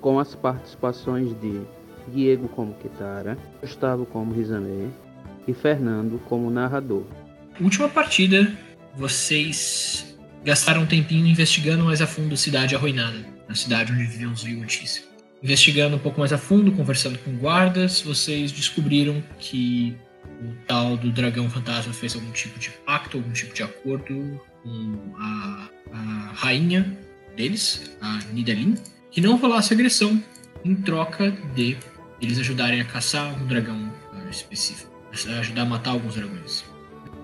com as participações de Diego como Kitara, Gustavo como Rizamé e Fernando como narrador. Última partida, vocês gastaram um tempinho investigando mais a fundo a cidade arruinada, a cidade onde viviam os Viguntis. Investigando um pouco mais a fundo, conversando com guardas, vocês descobriram que o tal do dragão fantasma fez algum tipo de pacto, algum tipo de acordo com a, a rainha deles, a Nidalin, que não rolasse agressão em troca de eles ajudarem a caçar um dragão específico, ajudar a matar alguns dragões.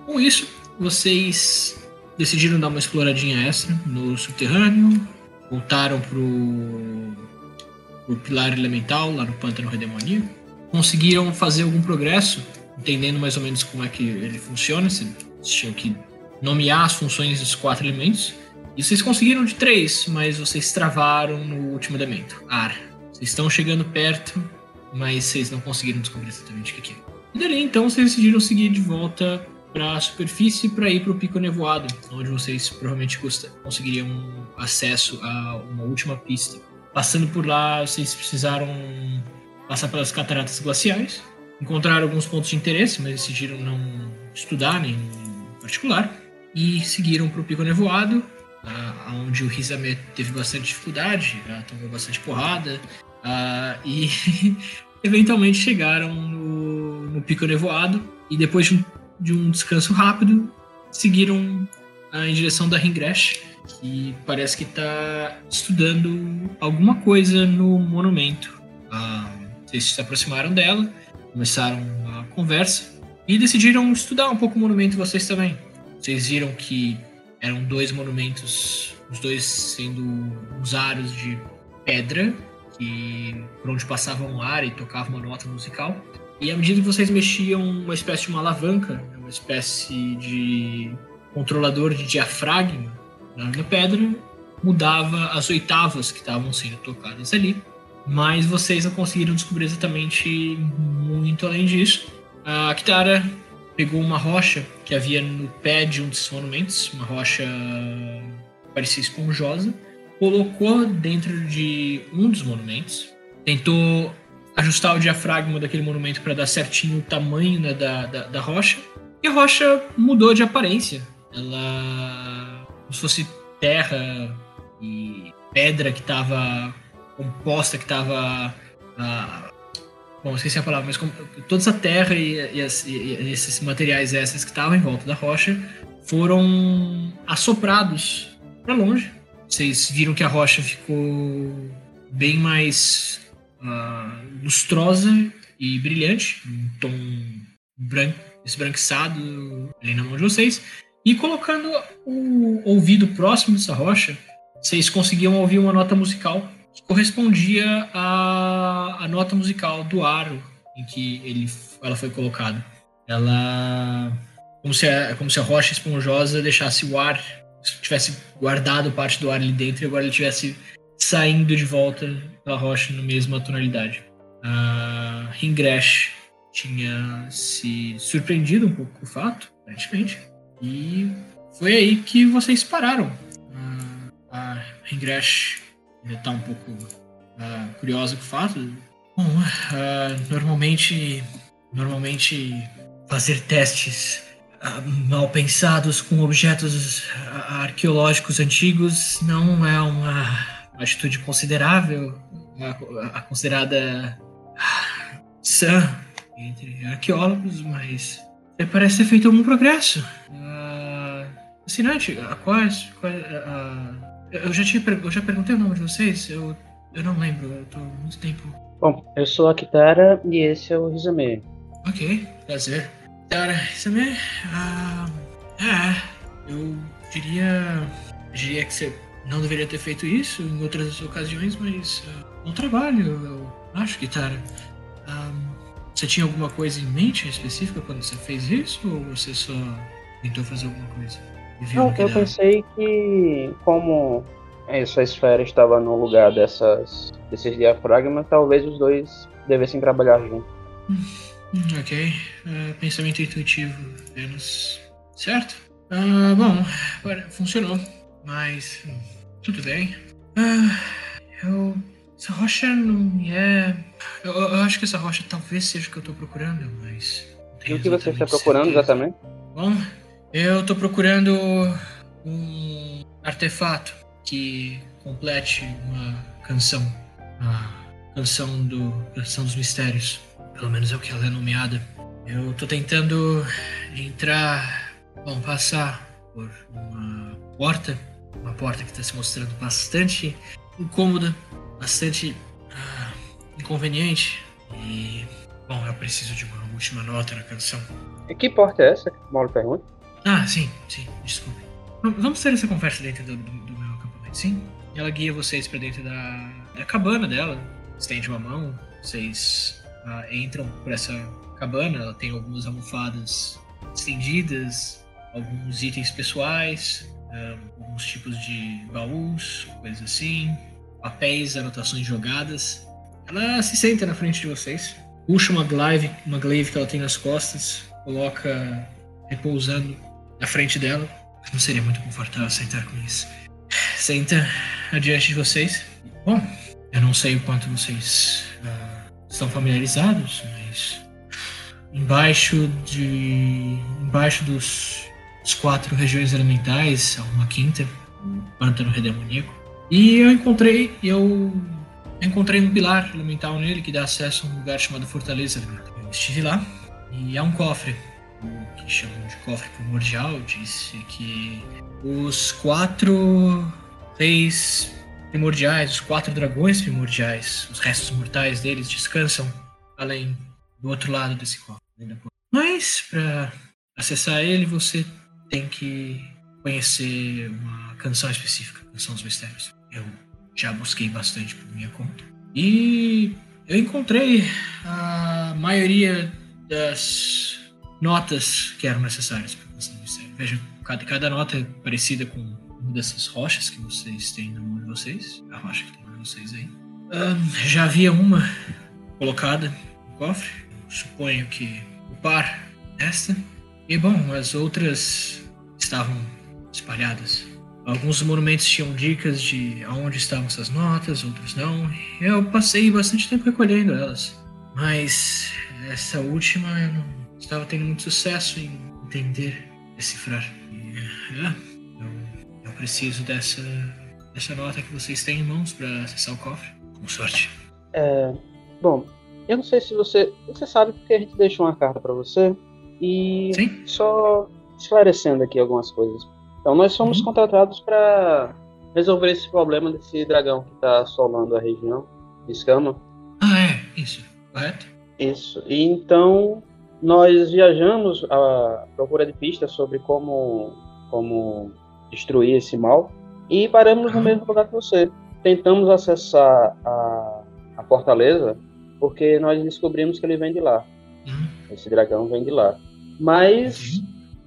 Com isso, vocês decidiram dar uma exploradinha extra no subterrâneo, voltaram pro, pro pilar elemental lá no pântano redemoníaco, conseguiram fazer algum progresso, entendendo mais ou menos como é que ele funciona, vocês tinham que nomear as funções dos quatro elementos e vocês conseguiram de três, mas vocês travaram no último elemento, ar. Vocês estão chegando perto, mas vocês não conseguiram descobrir exatamente o que é. E dali então vocês decidiram seguir de volta para a superfície para ir para o Pico Nevoado, onde vocês provavelmente conseguiriam acesso a uma última pista. Passando por lá, vocês precisaram passar pelas cataratas glaciais, encontraram alguns pontos de interesse, mas decidiram não estudar nem em particular, e seguiram para o Pico Nevoado, uh, onde o Rizame teve bastante dificuldade, uh, tomou bastante porrada, uh, e eventualmente chegaram no, no, Pico Nevoado, e depois de um, de um descanso rápido, seguiram em direção da Ringresh, que parece que está estudando alguma coisa no monumento. vocês se aproximaram dela, começaram a conversa e decidiram estudar um pouco o monumento vocês também. Vocês viram que eram dois monumentos, os dois sendo uns aros de pedra, que por onde passava um ar e tocava uma nota musical. E à medida que vocês mexiam uma espécie de uma alavanca, uma espécie de controlador de diafragma na pedra, mudava as oitavas que estavam sendo tocadas ali. Mas vocês não conseguiram descobrir exatamente muito além disso. A Kitara pegou uma rocha que havia no pé de um desses monumentos, uma rocha parecia esponjosa, colocou dentro de um dos monumentos, tentou ajustar o diafragma daquele monumento para dar certinho o tamanho né, da, da, da, rocha, e a rocha mudou de aparência. Ela, como se fosse terra e pedra que estava composta, que estava uh, Bom, esqueci a palavra, mas como, toda essa terra e, e, as, e, esses materiais extras que estavam em volta da rocha foram assoprados para longe. Vocês viram que a rocha ficou bem mais uh, lustrosa e brilhante, um tom branco, esbranquiçado ali na mão de vocês. E colocando o ouvido próximo dessa rocha, vocês conseguiam ouvir uma nota musical que correspondia à, à nota musical do aro em que ele, ela foi colocada. Ela. Como se, a, como se a rocha esponjosa deixasse o ar, tivesse guardado parte do ar ali dentro e agora ele estivesse saindo de volta da rocha na mesma tonalidade. A Ringresh tinha se surpreendido um pouco com o fato, aparentemente, e foi aí que vocês pararam. A Ringresh está um pouco uh, curiosa com o fato. Bom, uh, normalmente, normalmente fazer testes uh, mal pensados com objetos arqueológicos antigos não é uma atitude considerável, a, considerada sã entre arqueólogos, mas parece ter feito algum progresso. Uh, assinante, quais, quais eu já, tinha, eu já perguntei o nome de vocês, eu, eu não lembro, eu tô muito tempo. Bom, eu sou a Kitara e esse é o Rizame. Ok, prazer. Kitara, Rizame, ah, é, eu diria, diria que você não deveria ter feito isso em outras ocasiões, mas uh, bom trabalho. Eu acho que tá. você tinha alguma coisa em mente específica quando você fez isso ou você só tentou fazer alguma coisa? Não, eu pensei que como essa esfera estava no lugar dessas, desses diafragmas, talvez os dois devessem trabalhar juntos. Ok. Uh, pensamento intuitivo apenas. Certo? Uh, bom, funcionou. Mas hum, tudo bem. Uh, eu. Essa rocha não é. Eu, eu, acho que essa rocha talvez seja o que eu tô procurando, mas. E o que você está procurando certeza. exatamente? Bom, eu tô procurando um artefato que complete uma canção. A canção do canção dos mistérios. Pelo menos é o que ela é nomeada. Eu tô tentando entrar, bom, passar por uma porta, uma porta que está se mostrando bastante incômoda, bastante ah, inconveniente. E, bom, eu preciso de uma última nota na canção. E que porta é essa? Mauro pergunta. Ah, sim, sim, desculpe. Vamos ter essa conversa dentro do, do, do meu acampamento, sim? Ela guia vocês para dentro da, da cabana dela, estende uma mão, vocês uh, entram por essa cabana, ela tem algumas almofadas estendidas, alguns itens pessoais, um, alguns tipos de baús, coisas assim, papéis, anotações jogadas. Ela se senta na frente de vocês, puxa uma glaive, uma glaive que ela tem nas costas, coloca repousando na frente dela. Não seria muito confortável sentar com isso. Senta adiante de vocês. Bom, eu não sei o quanto vocês uh, estão familiarizados, mas embaixo de embaixo dos, dos quatro regiões elementais, há uma quinta, o pântano redemoníaco. E eu encontrei, eu encontrei um pilar elemental nele que dá acesso a um lugar chamado Fortaleza. Eu estive lá e há um cofre, o que chamam de cofre primordial, disse que os quatro reis primordiais, os quatro dragões primordiais, os restos mortais deles descansam além do outro lado desse cofre. Mas para acessar ele você tem que conhecer uma canção específica, canção dos mistérios. Eu já busquei bastante por minha conta e eu encontrei a maioria das notas que eram necessárias para canção dos mistérios. Veja, cada, cada nota é parecida com uma dessas rochas que vocês têm na mão de vocês. A rocha que tem na mão de vocês aí. Já havia uma colocada no cofre. Suponho que o par esta. E bom, as outras estavam espalhadas. Alguns monumentos tinham dicas de aonde estavam essas notas, outros não. Eu passei bastante tempo recolhendo elas. Mas essa última eu não estava tendo muito sucesso em entender, decifrar. E, é, preciso dessa, dessa nota que vocês têm em mãos para acessar o cofre. Com sorte. É, bom, eu não sei se você. Você sabe porque a gente deixou uma carta para você. E Sim? só esclarecendo aqui algumas coisas. Então, nós somos uhum. contratados para resolver esse problema desse dragão que está assolando a região de Escama. Ah, é, isso, correto? Isso. E então, nós viajamos à procura de pistas sobre como, como destruir esse mal. E paramos no mesmo lugar que você. Tentamos acessar a, a fortaleza porque nós descobrimos que ele vem de lá. Uhum. Esse dragão vem de lá. Mas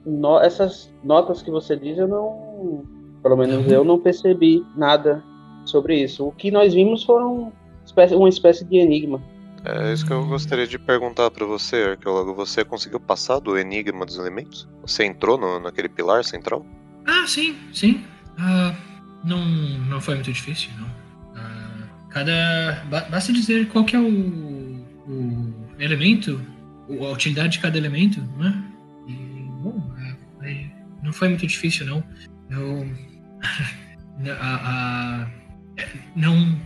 uhum. no, essas notas que você diz, eu não. Pelo menos eu não percebi nada sobre isso. O que nós vimos foram uma espécie de enigma. É isso que eu gostaria de perguntar para você, arqueólogo. Você conseguiu passar do enigma dos elementos? Você entrou no, naquele pilar central? Ah, sim, sim. Uh, não, não foi muito difícil, não. Uh, cada. Basta dizer qual que é o, o elemento, a utilidade de cada elemento, né? E, bom, é, não foi muito difícil, não. Eu. a, não.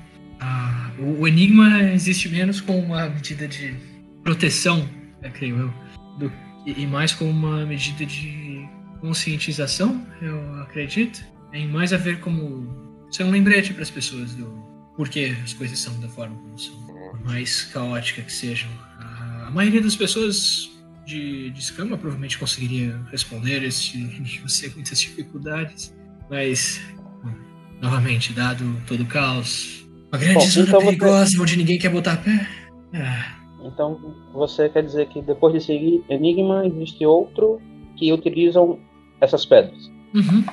A, o enigma existe menos com uma medida de proteção, é, creio eu, do, e mais com uma medida de conscientização, eu acredito, tem mais a ver como ser um lembrete para as pessoas do porquê as coisas são da forma como são, por mais caótica que sejam. A, maioria das pessoas de, de escama provavelmente conseguiria responder esse sem muitas dificuldades, mas novamente, dado todo o caos, Uma grande Bom, zona então você- perigosa onde ninguém quer botar pé. Ah, Então você quer dizer que depois de seguir Enigma existe outro que utilizam essas pedras. uhum,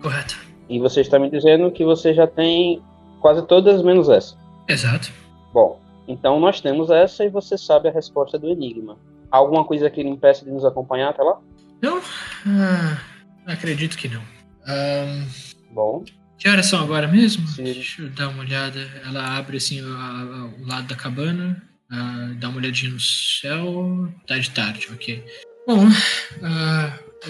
correto. E você está me dizendo que você já tem quase todas menos essa. Exato. Bom, então nós temos essa e você sabe a resposta do Enigma. Alguma coisa que lhe impeça de nos acompanhar até lá? Não? Ah, acredito que não. Ahn, Bom, que horas são agora mesmo? Sim. Deixa eu dar uma olhada. Ela abre assim a- a- o lado da cabana, ah, dá uma olhadinha no céu. Tá de tarde, ok. Bom,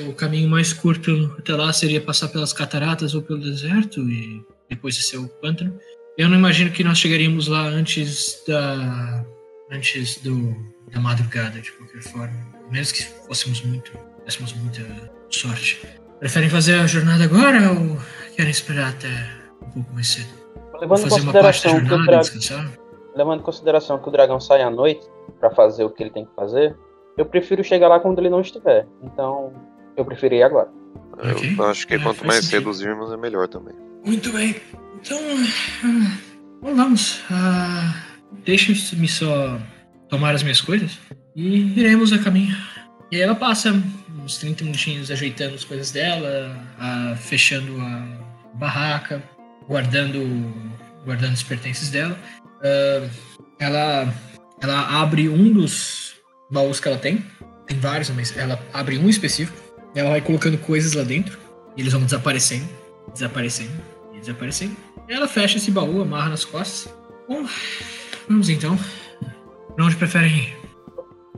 o caminho mais curto até lá seria passar pelas cataratas ou pelo deserto e depois descer o pântano. Eu não imagino que nós chegaríamos lá antes da. antes do, da madrugada, de qualquer forma. Mesmo que fôssemos muito. tivéssemos muita sorte. Preferem fazer a jornada agora ou querem esperar até um pouco mais cedo? levando em consideração que o dragão levando em consideração que o dragão sai à noite para fazer o que ele tem que fazer, eu prefiro chegar lá quando ele não estiver. Então, eu preferi ir agora. Ok. Eu acho que É, quanto mais sentido. reduzirmos é melhor também. Muito bem. Então, bom, vamos. Ah, Deixe-me só tomar as minhas coisas e iremos a caminho. E aí ela passa uns 30 minutinhos ajeitando as coisas dela, ah, fechando a barraca, guardando, guardando os pertences dela. Ah, ela, ela abre um dos baús que ela tem. Tem vários, mas ela abre um específico. Ela vai colocando coisas lá dentro. E eles vão desaparecendo, desaparecendo e desaparecendo. Ela fecha esse baú, amarra nas costas. Bom, vamos então. Pra onde preferem ir?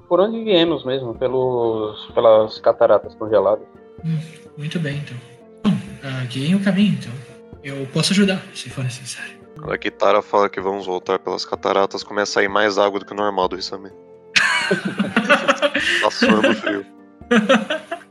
Por onde viemos mesmo? Pelos, pelas cataratas congeladas. Muito bem, então. Bom, guiem o caminho, então. Eu posso ajudar, se for necessário. Quando a Kitara fala que vamos voltar pelas cataratas, começa a ir mais água do que o normal do Risame. tá suando frio.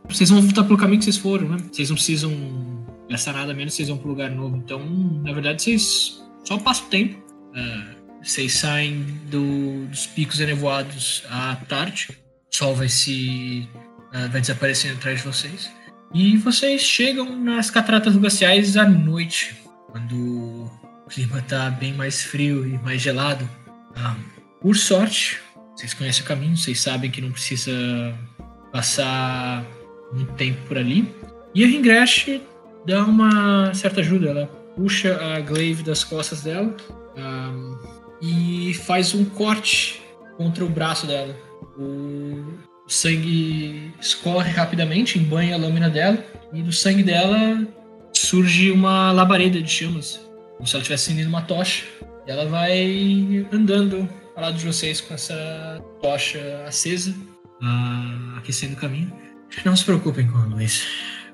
Vocês vão voltar pelo caminho que vocês foram, né? Vocês não precisam gastar nada menos, vocês vão pro lugar novo. Então, na verdade, vocês só passam o tempo. Ah, vocês saem do- dos picos enevoados à tarde. O sol vai se. ah, vai desaparecendo atrás de vocês. E vocês chegam nas cataratas glaciais à noite, quando o clima tá bem mais frio e mais gelado. Ah, por sorte, vocês conhecem o caminho, vocês sabem que não precisa passar muito tempo por ali. E a Ringresh dá uma certa ajuda. Ela puxa a glaive das costas dela ahm, e faz um corte contra o braço dela. O, o sangue escorre rapidamente, embanha a lâmina dela e do sangue dela surge uma labareda de chamas, como se ela estivesse acendendo uma tocha. E ela vai andando ao lado de vocês com essa tocha acesa, ah, aquecendo o caminho. Não se preocupem com a luz.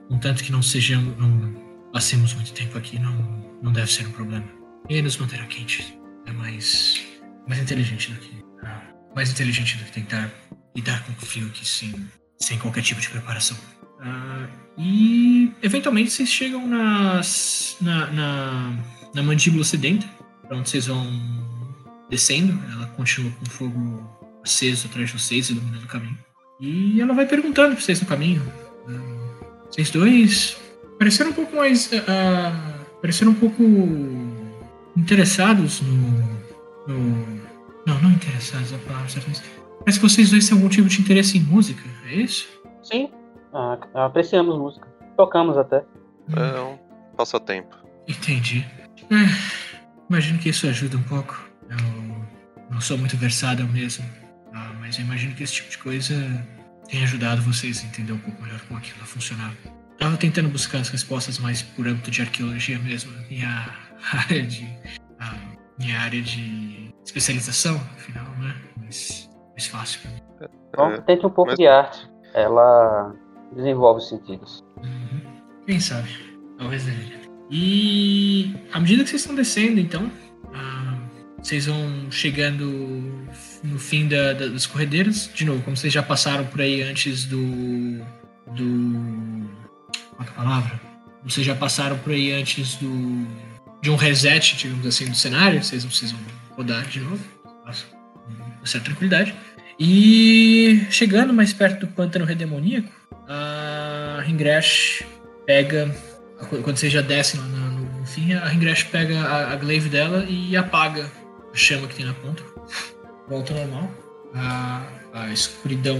Contanto que não sejamos. não passemos muito tempo aqui, não, não deve ser um problema. E nos manterá quentes. É mais. mais inteligente do que. ah, mais inteligente do que tentar lidar com o frio aqui sem, sem qualquer tipo de preparação. Ah, e eventualmente vocês chegam nas, na, na, na mandíbula sedenta, pra onde vocês vão descendo. Ela continua com fogo aceso atrás de vocês, iluminando o caminho. E ela vai perguntando pra vocês no caminho. ah, vocês dois pareceram um pouco mais. ah, pareceram um pouco interessados no. no não, não interessados, a palavra certa, mas Parece que vocês dois têm algum tipo de interesse em música, é isso? Sim, ah, apreciamos música. Tocamos até. É um passatempo. Entendi. É, imagino que isso ajuda um pouco. Eu não sou muito versado mesmo. ah, mas eu imagino que esse tipo de coisa tem ajudado vocês a entender um pouco melhor como aquilo funcionava. Tava tentando buscar as respostas mais por âmbito de arqueologia mesmo, minha área de. a minha área de especialização, afinal, né? Mas mais fácil pra mim. Então, É, tente um pouco mas- de arte. Ela desenvolve os sentidos. Uhum. Quem sabe? Talvez dele. E à medida que vocês estão descendo, então, ah, vocês vão chegando no fim da- da- das corredeiras. De novo, como vocês já passaram por aí antes do. do. Qual é a palavra? Vocês já passaram por aí antes do. de um reset, digamos assim, do cenário. Vocês não precisam rodar de novo. Passam com certa tranquilidade. E chegando mais perto do pântano redemoníaco, a Ringresh pega. Quando vocês já descem lá no, Enfim, a Ringresh pega a, a glaive dela e apaga a chama que tem na ponta. Volta ao normal. A, a escuridão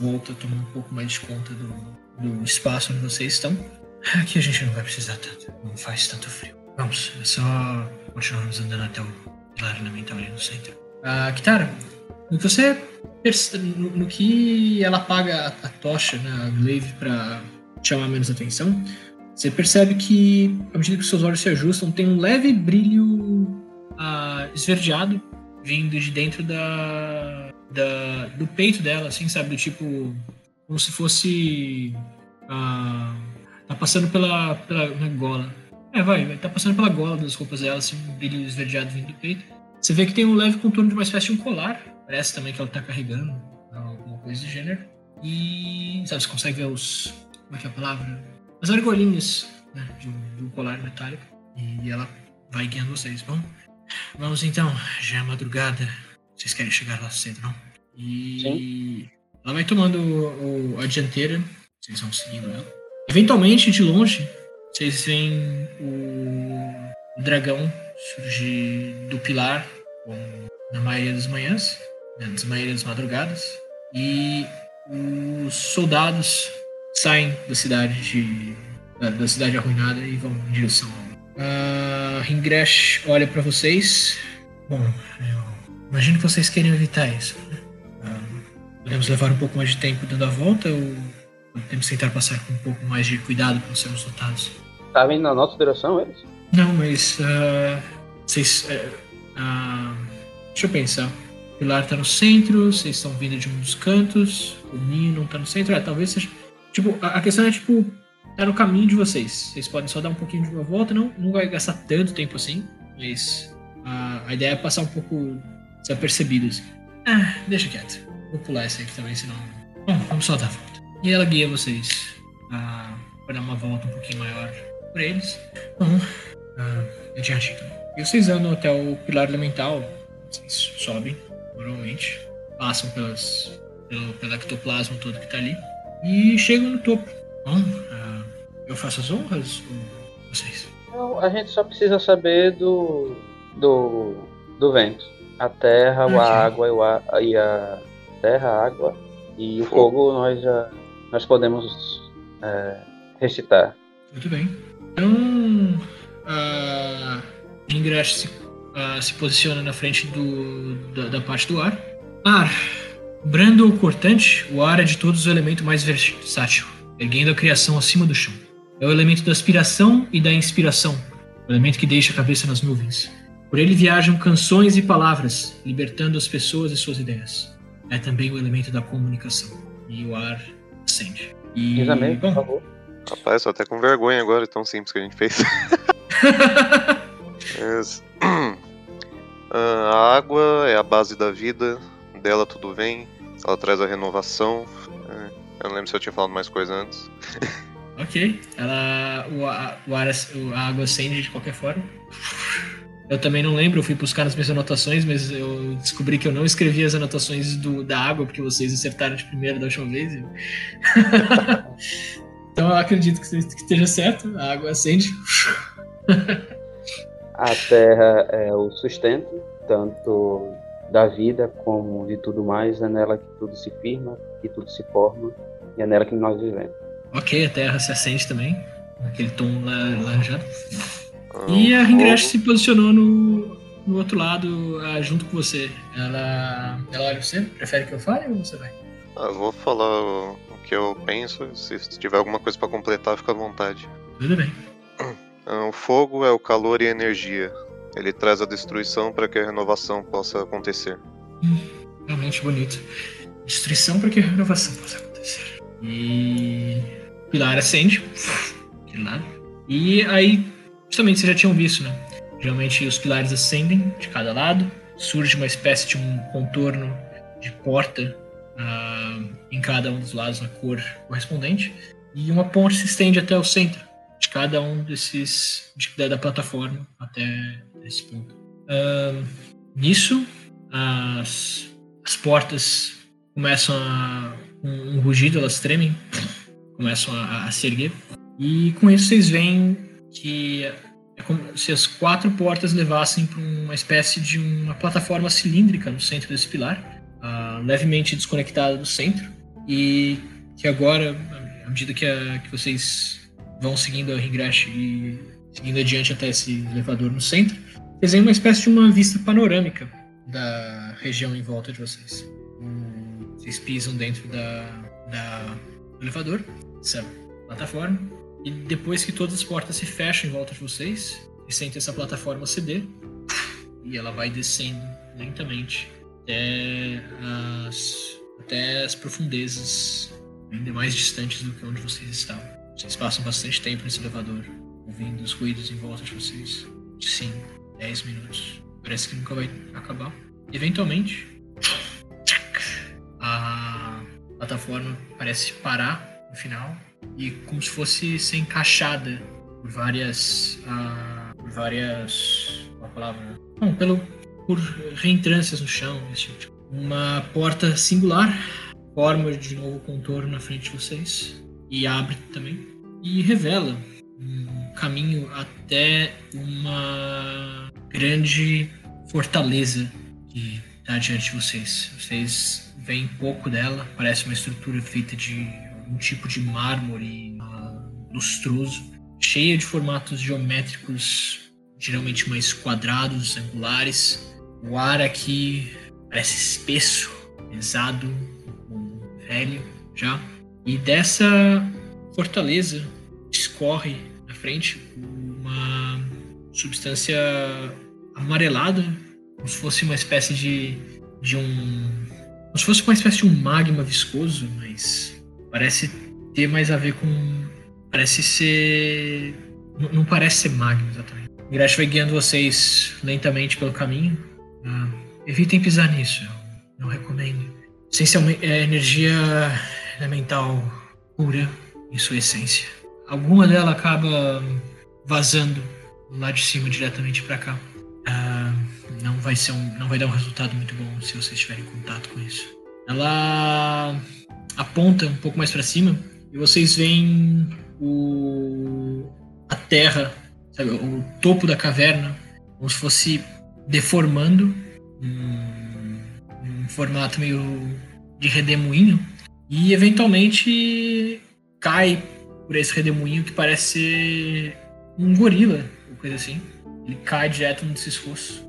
volta a tomar um pouco mais de conta do, do espaço onde vocês estão. Aqui a gente não vai precisar tanto. Não faz tanto frio. Vamos, é só continuarmos andando até o pilar elemental ali no centro. Ah, Kitara, no que você no, no que ela apaga a, a tocha, né, a glaive pra chamar menos atenção, você percebe que, à medida que seus olhos se ajustam, tem um leve brilho ah, esverdeado vindo de dentro da, da- do peito dela, assim, sabe? Do tipo, como se fosse. ah, tá passando pela, pela gola. É, vai, vai, tá passando pela gola das roupas dela, assim, um brilho esverdeado vindo do peito. Você vê que tem um leve contorno de uma espécie de um colar. Parece também que ela tá carregando alguma coisa do gênero. E, sabe, você consegue ver os. Como é que é a palavra? As argolinhas né, de, um, colar metálico. E ela vai guiando vocês. Bom, vamos então. Já é madrugada. Vocês querem chegar lá cedo, não? E ela vai tomando o- o- a dianteira. Vocês vão seguindo ela. Eventualmente, de longe, vocês veem o, o dragão surgir do pilar, como na maioria das manhãs, né, das madrugadas. E os soldados saem da cidade de, da, da cidade arruinada e vão em direção ao. Uh, Ringresh olha para vocês. Bom, eu imagino que vocês querem evitar isso. né? Ah, podemos levar um pouco mais de tempo dando a volta ou podemos tentar passar com um pouco mais de cuidado para sermos notados? Tá vindo na nossa direção eles? Não, mas ah, vocês. ah, deixa eu pensar. Pilar tá no centro, vocês estão vindo de um dos cantos, o ninho não tá no centro. Ah, talvez seja. Tipo, a, a questão é tipo. Tá no caminho de vocês. Vocês podem só dar um pouquinho de uma volta, não, não vai gastar tanto tempo assim, mas ah, a ideia é passar um pouco desapercebido assim. Ah, deixa quieto. Vou pular essa aqui também, senão. Bom, vamos só dar a volta. E ela guia vocês ah, para dar uma volta um pouquinho maior por eles. Bom, ah, adiante então. E vocês andam até o pilar elemental. Vocês sobem, normalmente. Passam pelas, pelo, pelo ectoplasma todo que tá ali. E chegam no topo. Bom, ah, eu faço as honras ou vocês? Não, a gente só precisa saber do. do. do vento. A terra, Ok. a água e, o a, e a terra, a água e o fogo nós já nós podemos é, recitar. Muito bem. Então, a Ingrash se, ah, se posiciona na frente do, da, da parte do ar. Ar. Brando ou cortante, o ar é de todos o elemento mais versátil, erguendo a criação acima do chão. É o elemento da aspiração e da inspiração, o elemento que deixa a cabeça nas nuvens. Por ele viajam canções e palavras, libertando as pessoas e suas ideias. É também o elemento da comunicação. E o ar acende. E, amém, bom, por favor. Rapaz, tô até com vergonha agora, tão simples que a gente fez. Mas, a água é a base da vida, dela tudo vem, ela traz a renovação. É, eu não lembro se eu tinha falado mais coisa antes. Ok. Ela. O, a, o ar, a água acende de qualquer forma. Eu também não lembro, eu fui buscar nas minhas anotações, mas eu descobri que eu não escrevi as anotações do, da água, porque vocês acertaram de primeira da última vez. então eu acredito que, que esteja certo. A água acende. A terra é o sustento, tanto da vida como de tudo mais. É nela que tudo se firma, que tudo se forma, e é nela que nós vivemos. Ok, a terra se acende também. Aquele tom la- laranjado. Ah, E a Ringresh se posicionou no, no outro lado, ah, junto com você. Ela, ela olha você, prefere que eu fale ou você vai? Ah, eu vou falar o, o que eu penso, se tiver alguma coisa pra completar, fica à vontade. Tudo bem. Ah, O fogo é o calor e a energia. Ele traz a destruição para que a renovação possa acontecer. Realmente bonito. Destruição para que a renovação possa acontecer. E. Pilar acende. Lado. E aí, justamente vocês já tinham visto, né? Geralmente os pilares acendem de cada lado. Surge uma espécie de um contorno de porta ah, em cada um dos lados na cor correspondente. E uma ponte se estende até o centro cada um desses. De, da, plataforma até esse ponto. Ah, nisso, as, as portas começam a. Um, um rugido, elas tremem, começam a, a se erguer. E com isso vocês veem que É como se as quatro portas levassem para uma espécie de uma plataforma cilíndrica no centro desse pilar, uh, levemente desconectada do centro, e que agora, à medida que, a, que vocês vão seguindo a Ringrash e seguindo adiante até esse elevador no centro, desenha uma espécie de uma vista panorâmica da região em volta de vocês. Vocês pisam dentro da, da do elevador, essa plataforma, e depois que todas as portas se fecham em volta de vocês, vocês sentem essa plataforma ceder e ela vai descendo lentamente até as, até as profundezas ainda mais distantes do que onde vocês estavam. Vocês passam bastante tempo nesse elevador, ouvindo os ruídos em volta de vocês. De 5, 10 minutos. Parece que nunca vai acabar. Eventualmente, a plataforma parece parar no final e como se fosse ser encaixada por várias. Uh, por várias. Qual palavra? Não, pelo, por reentrâncias no chão, esse tipo. Uma porta singular forma de novo contorno na frente de vocês e abre também e revela um caminho até uma grande fortaleza que está diante de vocês. Vocês veem pouco dela, parece uma estrutura feita de um tipo de mármore lustroso, cheia de formatos geométricos, geralmente mais quadrados, angulares. O ar aqui parece espesso, pesado, velho já. E dessa fortaleza escorre na frente uma substância amarelada, como se fosse uma espécie de, de um. Como se fosse uma espécie de um magma viscoso, mas parece ter mais a ver com. Parece ser. Não, não parece ser magma exatamente. Grash vai guiando vocês lentamente pelo caminho. Ah, evitem pisar nisso, não recomendo. Essencialmente, é energia elemental pura em sua essência. Alguma dela acaba vazando lá de cima diretamente para cá. Uh, não vai ser um, não vai dar um resultado muito bom se vocês tiverem contato com isso. Ela aponta um pouco mais para cima e vocês veem o a terra, sabe, o topo da caverna, como se fosse deformando um, um formato meio de redemoinho e eventualmente cai por esse redemoinho que parece ser um gorila, ou coisa assim. Ele cai direto no esforço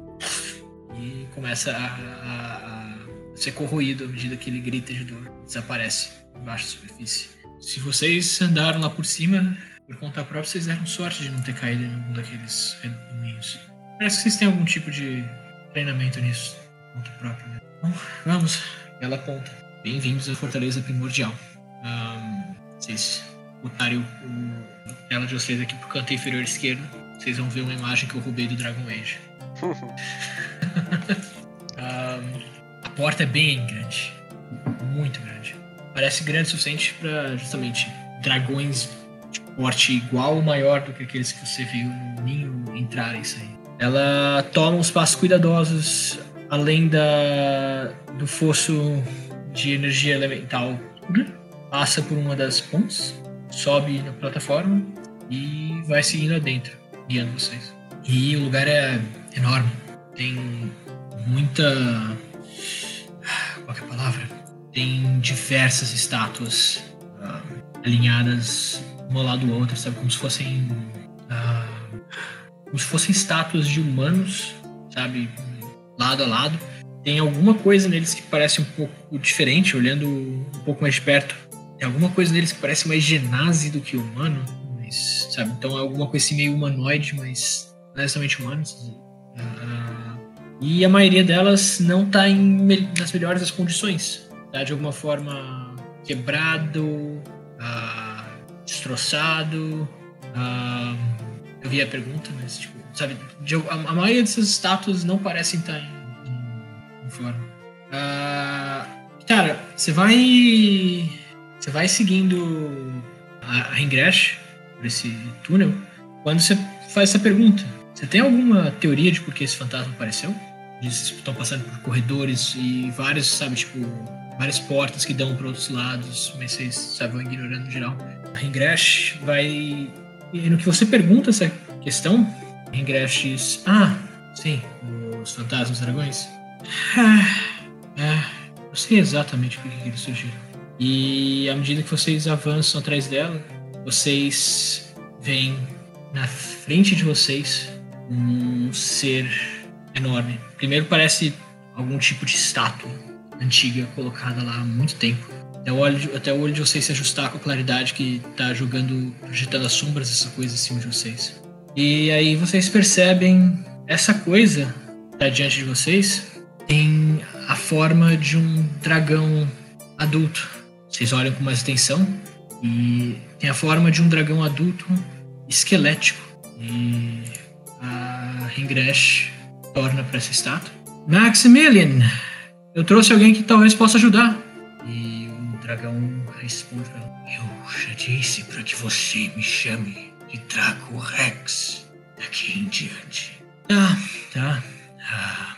e começa a, a, a, ser corroído à medida que ele grita de dor. Desaparece embaixo da superfície. Se vocês andaram lá por cima, por conta própria, vocês deram sorte de não ter caído em algum daqueles redemoinhos. Parece que vocês têm algum tipo de treinamento nisso, por conta própria. Né? Bom, vamos. Ela aponta. Bem-vindos à Fortaleza Primordial. Um, vocês botarem o, o, ela de vocês aqui pro canto inferior esquerdo, vocês vão ver uma imagem que eu roubei do Dragon Age. um, a porta é bem grande. Muito grande. Parece grande o suficiente para justamente dragões de porte igual ou maior do que aqueles que você viu no ninho entrarem e sair. Ela toma uns passos cuidadosos além da, do fosso de energia elemental passa por uma das pontes, sobe na plataforma e vai seguindo adentro, guiando vocês. E o lugar é enorme, tem muita. Qual é a palavra? Tem diversas estátuas uh, alinhadas uma ao lado do outro, sabe? Como se fossem. Uh, como se fossem estátuas de humanos, sabe? Lado a lado tem alguma coisa neles que parece um pouco diferente, olhando um pouco mais de perto. Tem alguma coisa neles que parece mais genase do que humano, mas, sabe? Então é alguma coisa assim meio humanoide, mas não é necessariamente humano. Uh, e a maioria delas não está nas melhores das condições. Tá de alguma forma quebrado, uh, destroçado. Uh, eu vi a pergunta, mas, tipo, sabe? De, a, a maioria dessas estátuas não parecem estar em forma. Uh, cara, você vai. Você vai seguindo a, a Ingress por esse túnel. Quando você faz essa pergunta, você tem alguma teoria de por que esse fantasma apareceu? Eles estão passando por corredores e vários, sabe, tipo, várias portas que dão para outros lados, mas vocês, sabe, vão ignorando no geral. A Ingress vai. E no que você pergunta essa questão, Ingresh diz: Ah, sim, os fantasmas dragões. É, é, eu sei exatamente por que eles surgiram. E à medida que vocês avançam atrás dela, vocês veem na frente de vocês um ser enorme. Primeiro parece algum tipo de estátua antiga colocada lá há muito tempo. Até o olho de, até o olho de vocês se ajustar com a claridade que tá jogando, projetando as sombras dessa coisa em cima de vocês. E aí vocês percebem essa coisa que tá diante de vocês tem a forma de um dragão adulto. Vocês olham com mais atenção e tem a forma de um dragão adulto esquelético. E a Ringresh torna para essa estátua. Maximilian, eu trouxe alguém que talvez possa ajudar. E o dragão responde. Eu já disse para que você me chame de Draco Rex daqui em diante. Tá, tá. Ah.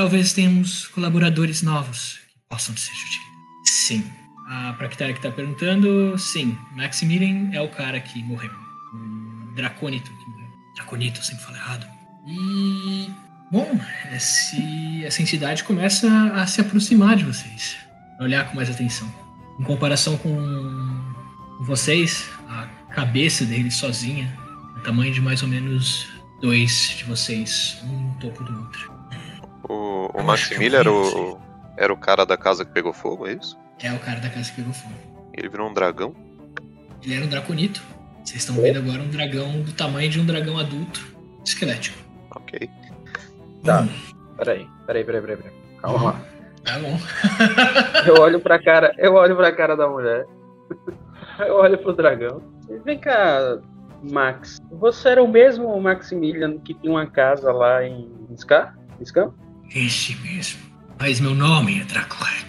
Talvez tenhamos colaboradores novos que possam ser úteis. Sim. A Prakitara que tá perguntando, sim. Maximilian é o cara que morreu. O Draconito que morreu. Draconito, sempre falo errado. E. Bom, esse, essa entidade começa a se aproximar de vocês. A olhar com mais atenção. Em comparação com vocês, a cabeça dele sozinha, o tamanho de mais ou menos dois de vocês, um no topo do outro. O, o Maximilian acho era o, era o cara da casa que pegou fogo, é isso? É o cara da casa que pegou fogo. Ele virou um dragão? Ele era um draconito. Vocês estão vendo agora um dragão do tamanho de um dragão adulto esquelético. Ok. Tá. Hum, Peraí, peraí, peraí, peraí. peraí. Calma lá. tá bom. Eu olho pra cara, eu olho pra cara da mulher. Eu olho pro dragão. Vem cá, Max. Você era o mesmo Maximilian que tinha uma casa lá em Scar? Scar? Esse mesmo. Mas meu nome é.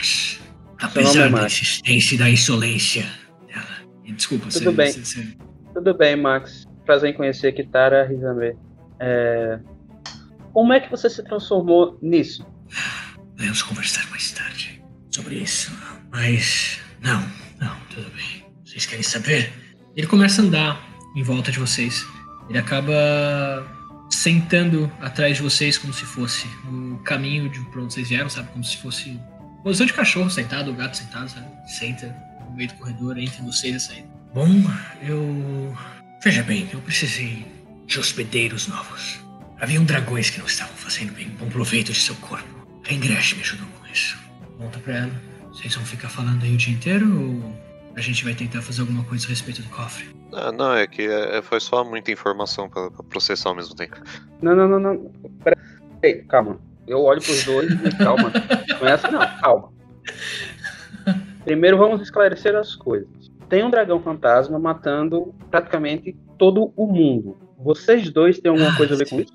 Seu Apesar é da Max. insistência e da insolência dela. Desculpa, Tudo você, bem. você- você- Tudo bem, Max. Prazer em conhecer Kitara Rizame. É... Como é que você se transformou nisso? Podemos conversar mais tarde sobre isso. Mas. Não, não, tudo bem. Vocês querem saber? Ele começa a andar em volta de vocês. Ele acaba sentando atrás de vocês como se fosse o caminho de pra onde vocês vieram, sabe? Como se fosse. Posição de cachorro sentado, o gato sentado, sabe? Senta no meio do corredor entre vocês e saída. Bom, eu. Veja bem, eu precisei de hospedeiros novos. Haviam dragões que não estavam fazendo bem bom proveito de seu corpo. A Ingresh me ajudou com isso. Volta pra ela. Vocês vão ficar falando aí o dia inteiro ou a gente vai tentar fazer alguma coisa a respeito do cofre? Ah, não, é que é- foi só muita informação pra, pra processar ao mesmo tempo. Não, não, não, não. Peraí, calma. Eu olho pros dois e calma. Não é assim não, calma. Primeiro vamos esclarecer as coisas. Tem um dragão fantasma matando praticamente todo o mundo. Vocês dois têm alguma Ah, coisa a ver sim. com isso?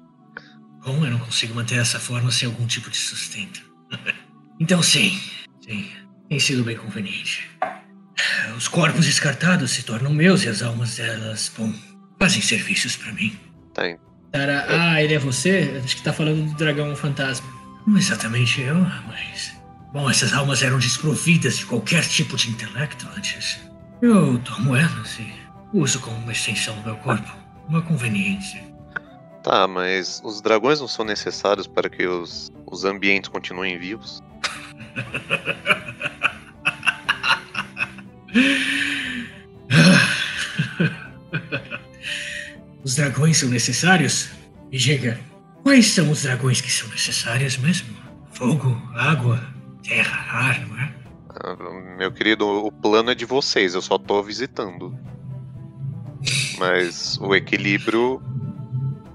Como eu não consigo manter essa forma sem algum tipo de sustento? então sim, sim, tem sido bem conveniente. Os corpos descartados se tornam meus e as almas delas, bom, fazem serviços pra mim. Tá, hein? Cara, ah, ele é você? Acho que tá falando do dragão fantasma. Não exatamente eu, mas. Bom, essas almas eram desprovidas de qualquer tipo de intelecto antes. Eu tomo elas e uso como uma extensão do meu corpo. Uma conveniência. Tá, mas os dragões não são necessários para que os, os ambientes continuem vivos? Os dragões são necessários? Me diga, quais são os dragões que são necessários mesmo? Fogo, água, terra, ar, não é? Ah, meu querido, o plano é de vocês, eu só tô visitando. Mas o equilíbrio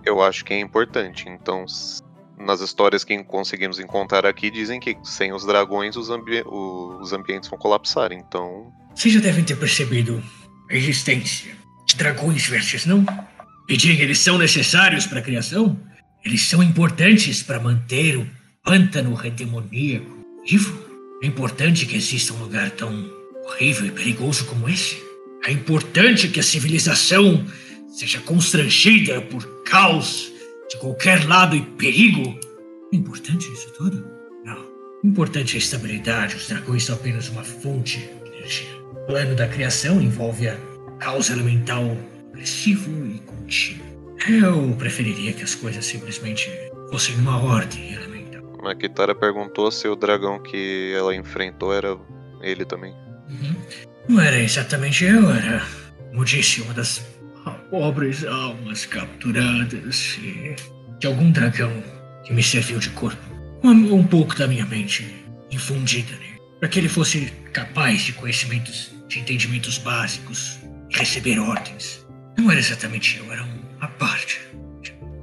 eu acho que é importante. Então, nas histórias que conseguimos encontrar aqui, dizem que sem os dragões os, ambi- os ambientes vão colapsar. Então, Vocês já devem ter percebido a existência de dragões verdes, não? E diga, eles são necessários para a criação? Eles são importantes para manter o pântano demoníaco vivo? É importante que exista um lugar tão horrível e perigoso como esse? É importante que a civilização seja constrangida por caos de qualquer lado e perigo? É importante isso tudo? Não. Importante é a estabilidade. Os dragões são apenas uma fonte. O plano da criação envolve a caos elemental agressivo e contínuo. Eu preferiria que as coisas simplesmente fossem uma ordem elemental. A Kitara perguntou se o dragão que ela enfrentou era ele também. Uhum. Não era exatamente eu, era, como disse, uma das pobres almas capturadas e de algum dragão que me serviu de corpo. Um, um pouco da minha mente infundida nele, para que ele fosse capaz de conhecimentos, de entendimentos básicos e receber ordens. Não era exatamente eu, era uma parte.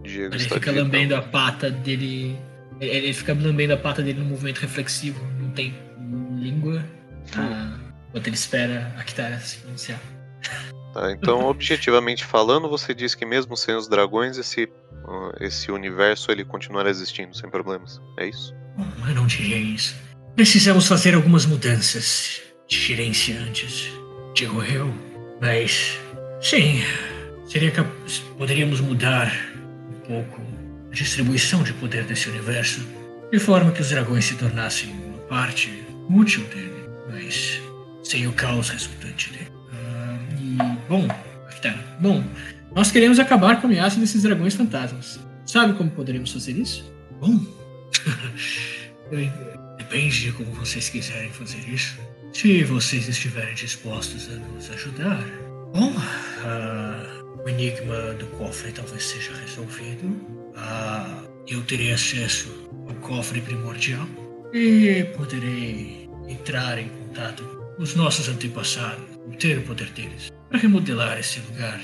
Diego Ele fica lambendo a pata dele. Ele, fica lambendo a pata dele num movimento reflexivo. Não tem língua. Ah, enquanto ele espera a Kitara se pronunciar. Tá, então, objetivamente falando, você diz que mesmo sem os dragões, esse, ah, esse universo ele continuará existindo sem problemas. É isso? Eu não diria isso. Precisamos fazer algumas mudanças de gerência antes, digo eu. Mas, sim, seria cap... poderíamos mudar um pouco a distribuição de poder desse universo, de forma que os dragões se tornassem uma parte útil dele, mas sem o caos resultante dele. Ah, e, bom, tá. Bom, nós queremos acabar com a ameaça desses dragões fantasmas. Sabe como poderíamos fazer isso? Bom, eu- Depende de como vocês quiserem fazer isso. Se vocês estiverem dispostos a nos ajudar. Bom, ah, o enigma do cofre talvez seja resolvido. Ah, eu terei acesso ao cofre primordial e poderei entrar em contato com os nossos antepassados, obter o poder deles, para remodelar esse lugar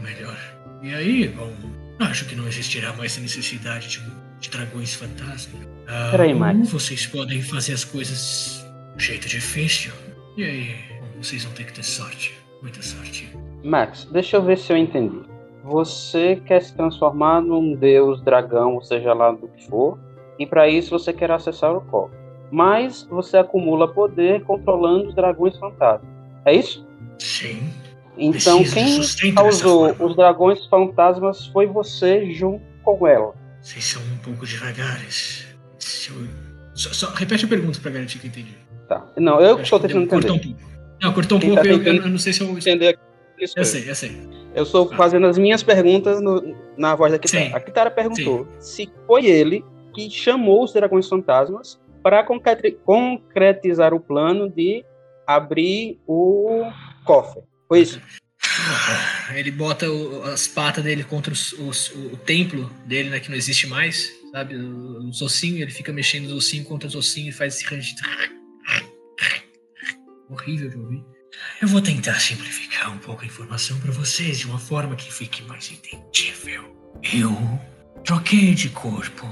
melhor. E aí, bom, acho que não existirá mais a necessidade de, de dragões fantasmas. Ah, Peraí, Max. vocês podem fazer as coisas de um jeito difícil. E aí, vocês vão ter que ter sorte. Muita sorte. Max, deixa eu ver se eu entendi. Você quer se transformar num deus dragão, ou seja lá do que for, e para isso você quer acessar o cofre. Mas você acumula poder controlando os dragões fantasmas. É isso? Sim. Então Preciso quem causou os dragões fantasmas foi você junto com ela. Vocês são um pouco devagares. Eu- Só, só- repete a pergunta pra garantir que eu entendi. Tá. Não, eu Acho estou tentando cortou entender. um pouco. Não, cortou um Quem pouco. tá eu, tentando eu não sei se eu. Entender aqui. Isso Eu sei, eu sei. Eu estou Ah. fazendo as minhas perguntas no- na voz da Kitara. Sim. A Kitara perguntou se foi ele que chamou os dragões fantasmas para concretizar o plano de abrir o cofre. Foi isso? Ele bota o- as patas dele contra os- os- o, o templo dele, né? Que não existe mais, sabe? Os ossinhos, ele fica mexendo os ossinhos contra os ossinhos e faz esse rangido. Horrível de ouvir. Eu vou tentar simplificar um pouco a informação para vocês de uma forma que fique mais entendível. Eu troquei de corpo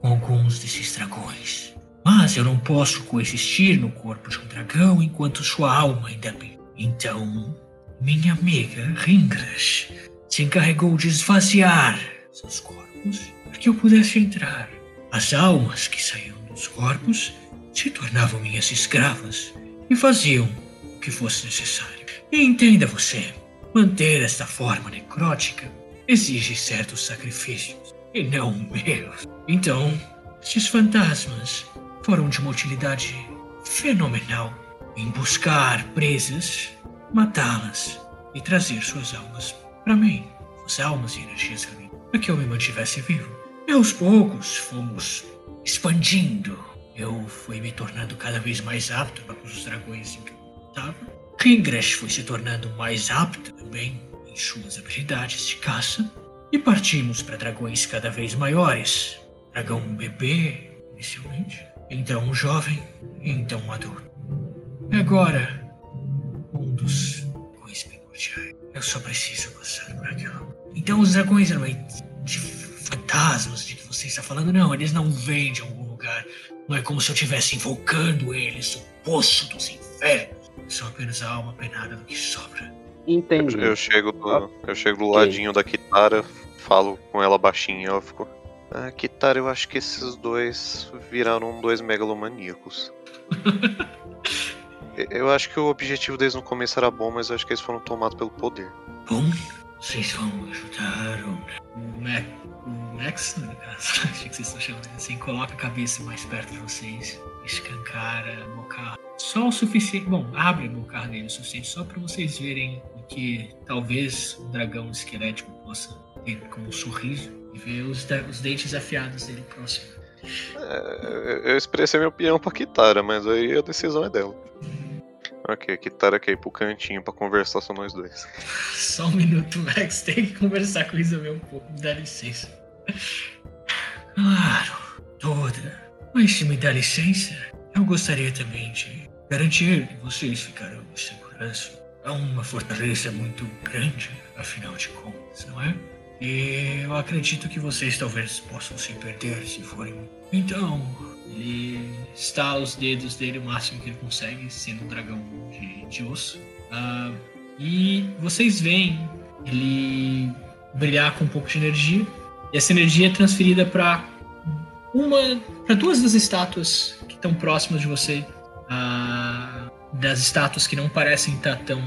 com alguns desses dragões. Mas eu não posso coexistir no corpo de um dragão enquanto sua alma ainda bem. Então, minha amiga Ringras se encarregou de esvaziar seus corpos para que eu pudesse entrar. As almas que saíam dos corpos se tornavam minhas escravas e faziam o que fosse necessário. E entenda você, manter esta forma necrótica exige certos sacrifícios e não meus. Então, esses fantasmas foram de uma utilidade fenomenal em buscar presas, matá-las e trazer suas almas para mim, suas almas e energias para mim, para que eu me mantivesse vivo. E aos poucos fomos expandindo. Eu fui me tornando cada vez mais apto para os dragões em que eu estava. Ringresh foi se tornando mais apto também em suas habilidades de caça. E partimos para dragões cada vez maiores. Dragão bebê, inicialmente. Então um jovem, então um adulto. E primordiais. Eu só preciso passar por aquilo. Então os dragões de fantasmas de que você está falando. Não, eles não vêm de algum lugar. Não é como se eu estivesse invocando eles, o poço dos infernos. São apenas a alma penada do que sobra. Entendi. Eu chego do, eu chego do ladinho da Kitara, falo com ela baixinho, ela ficou. Ah, Kitara, eu acho que esses dois viraram dois megalomaníacos. Eu acho que o objetivo deles no começo era bom, mas acho que eles foram tomados pelo poder. Bom, vocês vão ajudar o, o, Mac, o Max, no caso, acho que vocês estão chamando assim, coloca a cabeça mais perto de vocês, escancara a boca só o suficiente, bom, abre a boca dele o suficiente só para vocês verem o que talvez um dragão esquelético possa e com um sorriso e vê os, os dentes afiados dele próximo. É, eu expressei minha opinião pra Kitara, mas aí a decisão é dela. Ok, Kitara quer ir pro cantinho pra conversar só nós dois. Só um minuto, Max. Tem que conversar com o Isabel um pouco. Me dá licença. Claro, toda. Mas se me dá licença, eu gostaria também de garantir que vocês ficarão em segurança. É uma fortaleza muito grande, afinal de contas, não é? Eu acredito que vocês talvez possam se perder se forem. Então, ele estala os dedos dele o máximo que ele consegue, sendo um dragão de, de osso. Ah, e vocês veem ele brilhar com um pouco de energia. E essa energia é transferida para uma, para duas das estátuas que estão próximas de você. Ah, das estátuas que não parecem estar tão,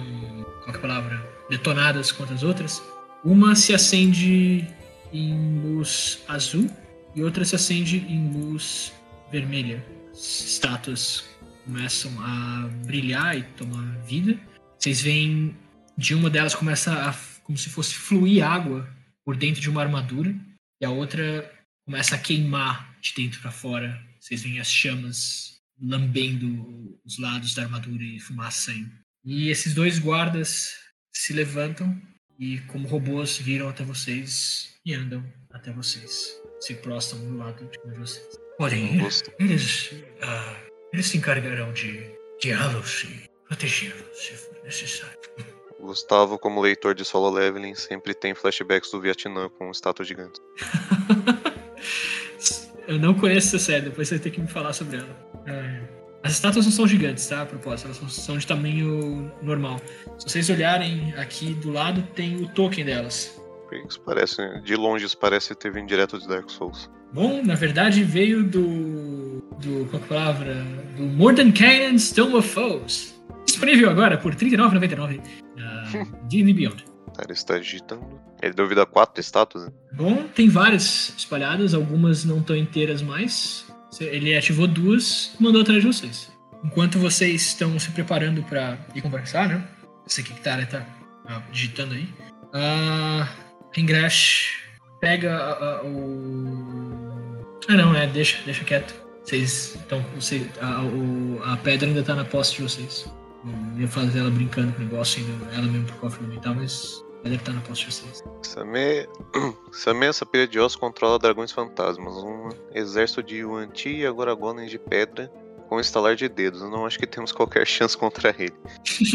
qual é a palavra, detonadas quanto as outras. Uma se acende em luz azul e outra se acende em luz vermelha. As estátuas começam a brilhar e tomar vida. Vocês veem de uma delas começa a como se fosse fluir água por dentro de uma armadura e a outra começa a queimar de dentro para fora. Vocês veem as chamas lambendo os lados da armadura e fumaça saindo. E esses dois guardas se levantam e, como robôs, viram até vocês e andam até vocês. Se prostam do lado de vocês. Gosto. Eles, ah, eles se encargarão de guiá-los e protegê-los se for necessário. Gustavo, como leitor de solo leveling, sempre tem flashbacks do Vietnã com estátuas gigantes. Eu não conheço essa série, depois você vai ter que me falar sobre ela. É. As estátuas não são gigantes, tá? A propósito, elas são- de tamanho normal. Se vocês olharem aqui do lado, tem o token delas. Isso parece, de longe isso parece ter vindo direto de Dark Souls. Bom, na verdade veio do. do. qual que é a palavra? Do Cannon's Tome of Foes. Disponível agora por R$ 39,99 na D&D Beyond. Tá, ele está digitando. Ele deu vida a quatro estátuas. né? Bom, tem várias espalhadas, algumas não estão inteiras mais. Ele ativou duas e mandou atrás de vocês. Enquanto vocês estão se preparando pra ir conversar, né? Aqui que tá, tá ah, digitando aí. A Ingrash pega o. Ah, não, é, deixa, deixa quieto. Vocês estão. Você, a, a pedra ainda tá na posse de vocês. Eu ia fazer ela brincando com o negócio, ainda, ela mesmo pro cofre elemental, mas a pedra tá na posse de vocês. Same essa pilha de ossos controla dragões fantasmas. Um exército de Yuan-Ti e agora golems de pedra com estalar de dedos. Não acho que temos qualquer chance contra ele.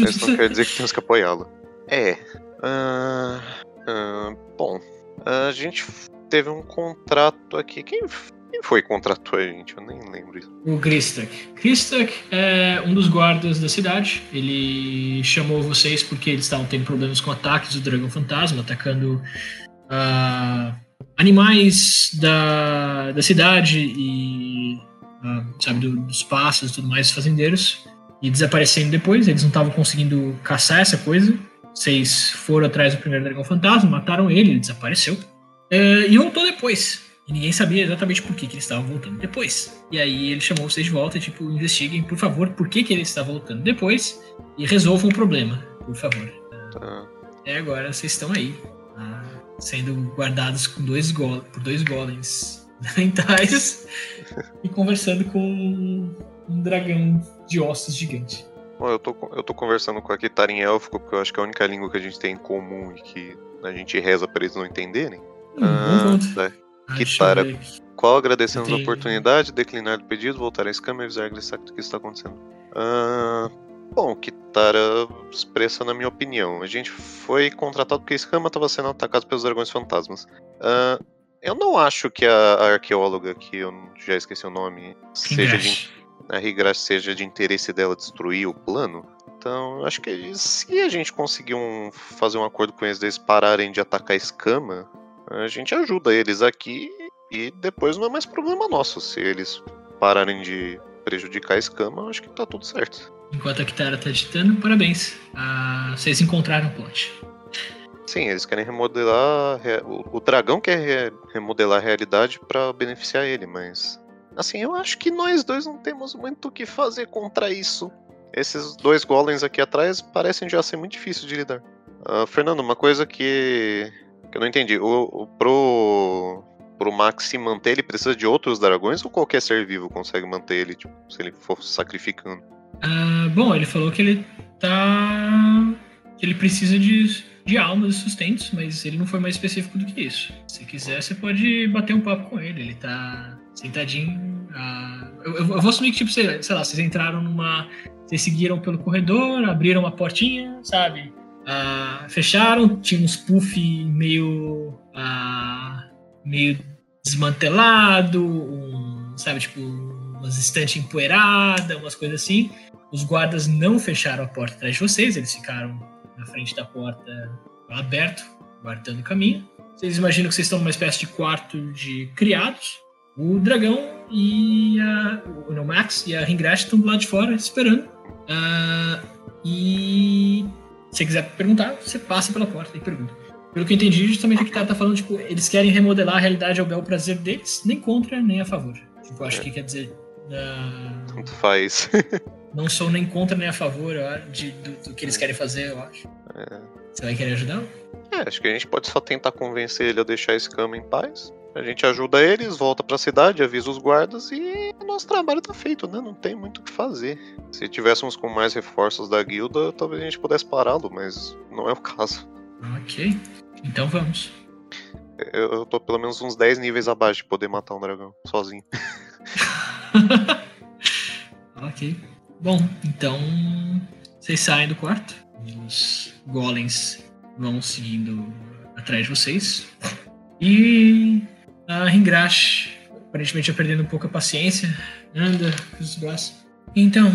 Mas não quer dizer que temos que apoiá-lo. É. ah, ah, bom, a gente teve um contrato aqui. Quem, quem foi que contratou a gente? Eu nem lembro isso. O Gristak. Gristak é um dos guardas da cidade. Ele chamou vocês porque eles estavam tendo problemas com ataques do dragão fantasma, atacando ah, animais da, da cidade e ah, sabe do- dos passos e tudo mais, fazendeiros e desaparecendo depois. Eles não estavam conseguindo caçar essa coisa. Vocês foram atrás do primeiro dragão fantasma, mataram ele, ele desapareceu. Eh, e voltou depois. E ninguém sabia exatamente por que, que ele estava voltando depois. E aí ele chamou vocês de volta e, tipo, investiguem, por favor, por que, que ele está voltando depois e resolvam o problema, por favor. Tá. E agora vocês estão aí, ah, sendo guardados com dois go por dois golems mentais e conversando com um, um dragão de ossos gigante. Bom, eu tô, eu tô conversando com a Kitara em élfico, porque eu acho que é a única língua que a gente tem em comum e que a gente reza pra eles não entenderem. Hum, Ah, bom ponto. Ah, Kitara. aqui. Qual agradecemos a oportunidade, declinar do pedido, voltar à escama e avisar a que está acontecendo. Ah, bom, Kitara expressa na minha opinião. A gente foi contratado porque a escama estava sendo atacada pelos dragões fantasmas. Ah, eu não acho que a, a arqueóloga, que eu já esqueci o nome, seja de, a Rigrash seja de interesse dela destruir o plano. Então, acho que se a gente conseguir um- fazer um acordo com eles, deles pararem de atacar a escama, a gente ajuda eles aqui e depois não é mais problema nosso. Se eles pararem de prejudicar a escama, eu acho que tá tudo certo. Enquanto a Kitara tá digitando, parabéns. Ah, vocês encontraram o plot. Sim, eles querem remodelar. O, o dragão quer re- remodelar a realidade pra beneficiar ele, mas. Assim, eu acho que nós dois não temos muito o que fazer contra isso. Esses dois golems aqui atrás parecem já ser muito difíceis de lidar. Ah, Fernando, uma coisa que Que eu não entendi. O, o, pro, pro Max se manter, ele precisa de outros dragões ou qualquer ser vivo consegue manter ele, tipo, se ele for sacrificando? Ah, bom, ele falou que ele tá. ele precisa de, de almas e sustentos, mas ele não foi mais específico do que isso. Se quiser, você pode bater um papo com ele. Ele tá sentadinho. ah, eu, eu- eu vou assumir que, tipo, sei, sei lá, vocês entraram numa. Vocês seguiram pelo corredor, abriram uma portinha, sabe? Ah, fecharam, tinha uns puff meio. ah, meio desmantelado, um, sabe, tipo, umas estantes empoeiradas, umas coisas assim. Os guardas não fecharam a porta atrás de vocês, eles ficaram na frente da porta aberto, guardando o caminho. Vocês imaginam que vocês estão numa espécie de quarto de criados. O dragão e a, o Max e a Ringrash estão do lado de fora esperando. Ah, e você quiser perguntar, você passa pela porta e pergunta. Pelo que eu entendi, justamente o que o cara tá falando, tipo, eles querem remodelar a realidade ao bel prazer deles, nem contra, nem a favor. Tipo, acho que quer dizer. ah, Tanto faz. não sou nem contra nem a favor de, do, do que eles querem fazer, eu acho. Você vai querer ajudar? É, acho que a gente pode só tentar convencer ele a deixar esse cama em paz. A gente ajuda eles, volta pra cidade, avisa os guardas e o nosso trabalho tá feito, né? Não tem muito o que fazer. Se tivéssemos com mais reforços da guilda, talvez a gente pudesse pará-lo, mas não é o caso. Ok. Então vamos. Eu, eu tô pelo menos uns 10 níveis abaixo de poder matar um dragão sozinho. ok. Bom, então vocês saem do quarto. Os golems vão seguindo atrás de vocês. E a Ringrash, aparentemente já perdendo um pouco a paciência, anda os braços. Então,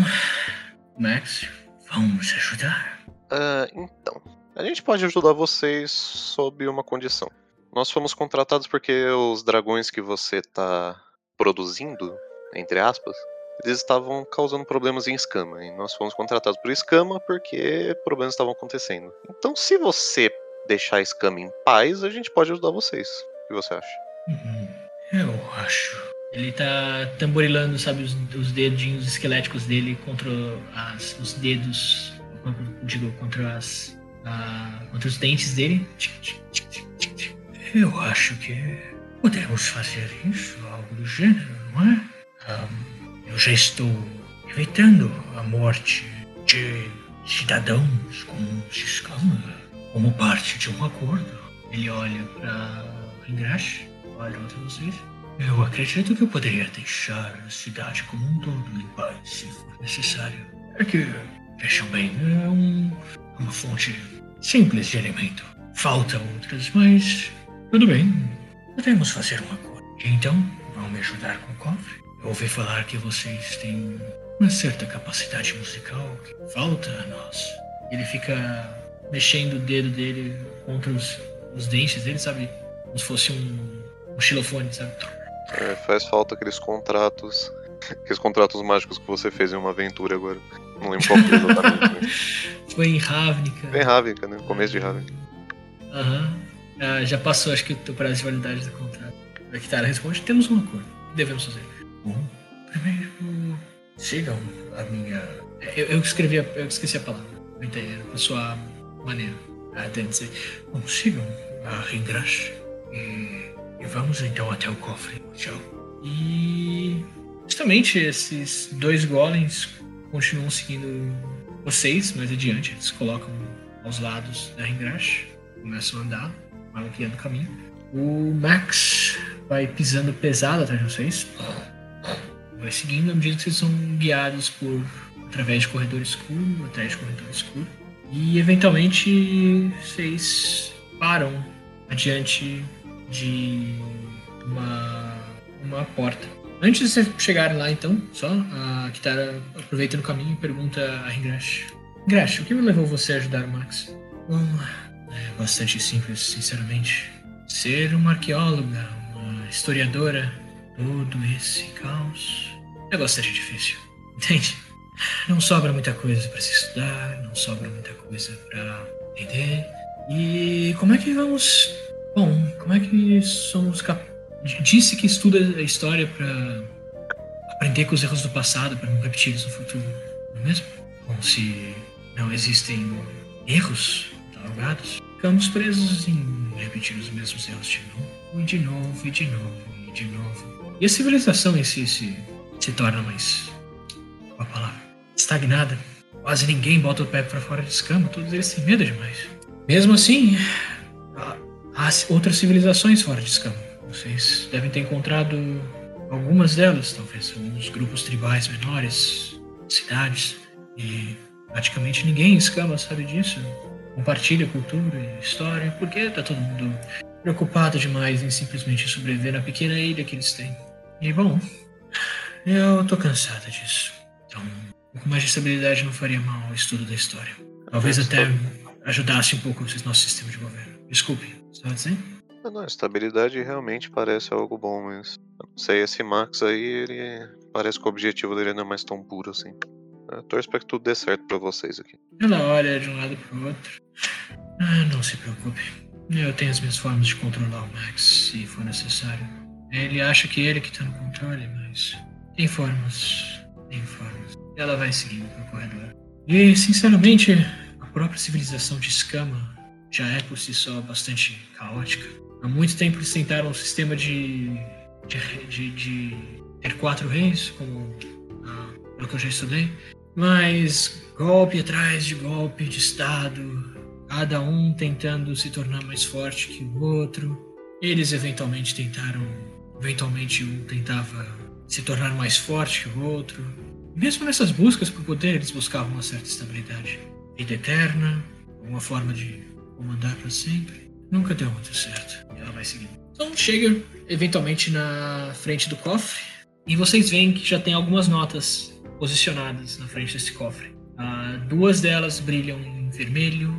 Max, vamos ajudar? Ah, então, a gente pode ajudar vocês sob uma condição. Nós fomos contratados porque os dragões que você tá produzindo, entre aspas, eles estavam causando problemas em escama. E nós fomos contratados por escama porque problemas estavam acontecendo. Então, se você deixar a escama em paz, a gente pode ajudar vocês. O que você acha? Uhum. Eu acho. Ele tá tamborilando, sabe, os, os dedinhos esqueléticos dele contra as, os dedos. Digo, contra as. ah, contra os dentes dele. Eu acho que podemos fazer isso, algo do gênero, não é? Ahm, eu já estou evitando a morte de cidadãos como Xiscama como parte de um acordo. Ele olha para Ingrash, para vocês. Eu acredito que eu poderia deixar a cidade como um todo em paz, se for necessário. É que, vejam bem, é um- uma fonte simples de alimento. Falta outras, mas tudo bem. Podemos fazer um acordo. Então, vão me ajudar com o cofre? Eu ouvi falar que vocês têm uma certa capacidade musical que falta a nós. Ele fica mexendo o dedo dele contra os, os dentes dele, sabe? Como se fosse um, um xilofone, sabe? É, faz falta aqueles contratos. Aqueles contratos mágicos que você fez em uma aventura agora. Não lembro qual foi exatamente. mas Foi em Ravnica. Bem Ravnica, né? Começo de Ravnica. Aham. Ah, já passou, acho que o prazo de validade do contrato. A Kitara responde: temos um acordo. O que devemos fazer? Bom, primeiro, sigam a minha. Eu, eu escrevi, a, eu esqueci a palavra. Entendi, a sua maneira. Até dizer: bom, sigam a Ringrash e, e vamos então até o cofre. Tchau. E justamente esses dois golems continuam seguindo vocês mais adiante. Eles colocam aos lados da Ringrash, começam a andar, maluqueando o caminho. O Max vai pisando pesado atrás de vocês. Vai seguindo à medida que vocês são guiados por através de corredor escuro, atrás de corredor escuro. E eventualmente vocês param adiante de uma, uma porta. Antes de vocês chegarem lá, então, só, a Kitara aproveita no caminho e pergunta a Ringrash. Ringrash, o que me levou você a ajudar o Max? Bom, é bastante simples, sinceramente. Ser uma arqueóloga, uma historiadora, todo esse caos é bastante difícil. Entende? Não sobra muita coisa para se estudar, não sobra muita coisa para entender. E como é que vamos. Bom, como é que somos capazes. Disse que estuda a história para aprender com os erros do passado, para não repetir-los no futuro, não é mesmo? Bom, se não existem erros catalogados, ficamos presos em repetir os mesmos erros de novo, e de novo, e de novo, e de novo. E a civilização em si se, se torna mais. Qual a palavra? Estagnada. Quase ninguém bota o pé para fora de escama, todos eles têm medo demais. Mesmo assim, outras civilizações fora de escama. Vocês devem ter encontrado algumas delas, talvez, alguns grupos tribais menores, cidades, e praticamente ninguém em escama sabe disso compartilha cultura e história, porque tá todo mundo preocupado demais em simplesmente sobreviver na pequena ilha que eles têm. E bom, eu tô cansada disso. Então, um pouco mais de estabilidade não faria mal ao estudo da história. Talvez até ajudasse um pouco o nosso sistema de governo. Desculpe, estava dizendo? Não, não, estabilidade realmente parece algo bom, mas não sei, esse Max aí, ele parece que o objetivo dele não é mais tão puro assim. Eu torço para que tudo dê certo para vocês aqui. Ela olha de um lado pro outro. Ah, não se preocupe. Eu tenho as minhas formas de controlar o Max, se for necessário. Ele acha que ele que tá no controle, mas tem formas. Tem formas. Ela vai seguindo pro corredor. E, sinceramente, a própria civilização de Escama já é por si só bastante caótica. Há muito tempo eles tentaram um sistema de, de, de, de ter quatro reis, como ah, pelo que eu já estudei, mas golpe atrás de golpe de Estado, cada um tentando se tornar mais forte que o outro. Eles eventualmente tentaram, eventualmente um tentava se tornar mais forte que o outro. Mesmo nessas buscas por poder, eles buscavam uma certa estabilidade. Vida eterna, uma forma de comandar para sempre. Nunca deu muito certo. Ela vai seguindo. Então chega eventualmente na frente do cofre e vocês veem que já tem algumas notas posicionadas na frente desse cofre. Uh, duas delas brilham em vermelho,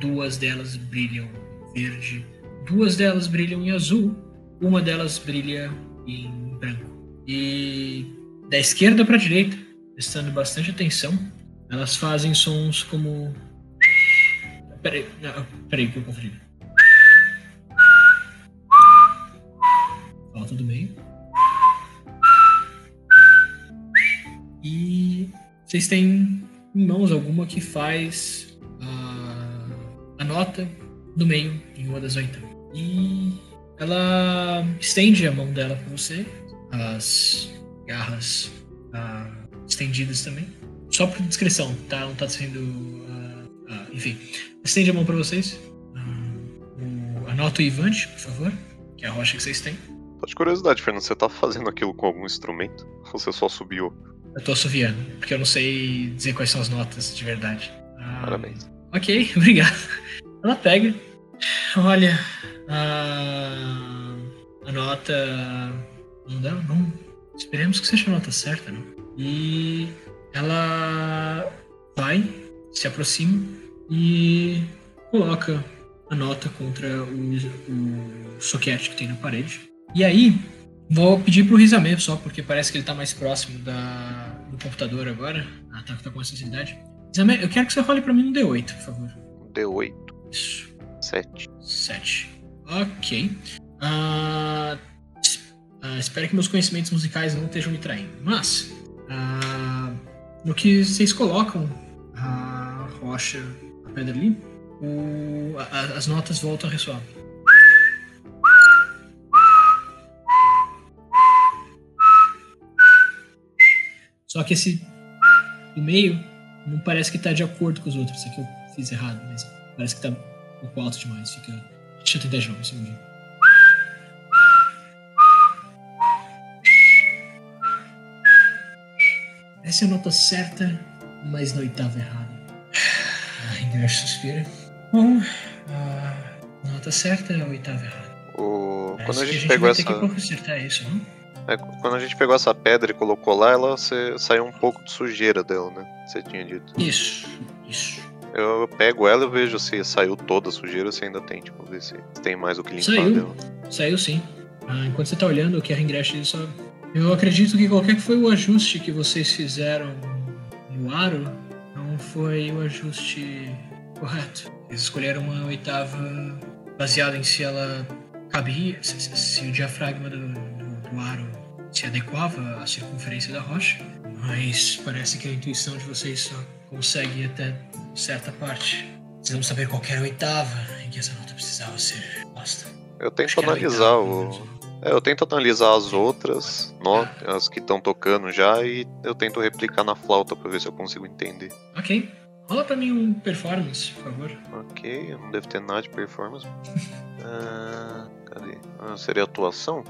duas delas brilham verde, duas delas brilham em azul, uma delas brilha em branco. E da esquerda para a direita, prestando bastante atenção, elas fazem sons como. Peraí, não, peraí que eu conferi. Falta do meio. E vocês têm em mãos alguma que faz a, a nota no meio, em uma das oitavas. E ela estende a mão dela para você, as garras ah, estendidas também. Só por descrição, tá? Não tá sendo. Uh, uh, enfim, estende a mão para vocês. Uh, anota o Ivante, por favor, que é a rocha que vocês têm. Só de curiosidade, Fernando, você tá fazendo aquilo com algum instrumento? Ou você só subiu? Eu tô assoviando, porque eu não sei dizer quais são as notas de verdade. Ah, Parabéns. Ok, obrigado. Ela pega, olha, a, a nota. Não dá, não. Esperemos que seja a nota certa, não? E ela vai, se aproxima e coloca a nota contra o, o soquete que tem na parede. E aí, Vou pedir pro Rizame só, porque parece que ele tá mais próximo da, do computador agora. Ah, tá, tá com essa facilidade. Rizame, eu quero que você role pra mim um D8, por favor. Um D8. Isso. 7. 7. Ok. Uh, uh, espero que meus conhecimentos musicais não estejam me traindo. Mas, uh, no que vocês colocam a rocha, pedra ali, o, a, as notas voltam a ressoar. Só que esse do meio não parece que tá de acordo com os outros. Isso aqui eu fiz errado, mas parece que tá um pouco alto demais. Fica. Deixa eu tentar de novo, um segundinho. Essa é a nota certa, mas na oitava errada. Ah, ingresso suspira. Bom, a nota certa é a oitava errada. O... Quando a gente, a gente pegou essa. consertar isso, não? É, quando a gente pegou essa pedra e colocou lá, ela você, saiu um pouco de sujeira dela, né? Você tinha dito. Isso, isso. Eu pego ela e vejo se saiu toda a sujeira ou se ainda tem, tipo, ver se tem mais o que limpar Saiu. dela. Saiu sim. Ah, enquanto você tá olhando, o que a Ringresh diz só. Eu acredito que qualquer que foi o ajuste que vocês fizeram no aro, foi o ajuste correto. Eles escolheram uma oitava baseada em se ela cabia, se, se- o diafragma do, do, do aro se adequava à circunferência da rocha. Mas parece que a intuição de vocês só consegue ir até certa parte. Precisamos saber qual era a oitava, que essa nota precisava ser posta. Eu tento Acho que analisar o. É, eu tento analisar as outras notas, as que estão tocando já, e eu tento replicar na flauta pra ver se eu consigo entender. Ok. Rola pra mim um performance, por favor. Ok, eu não devo ter nada de performance. Ah, cadê? Ah, seria atuação?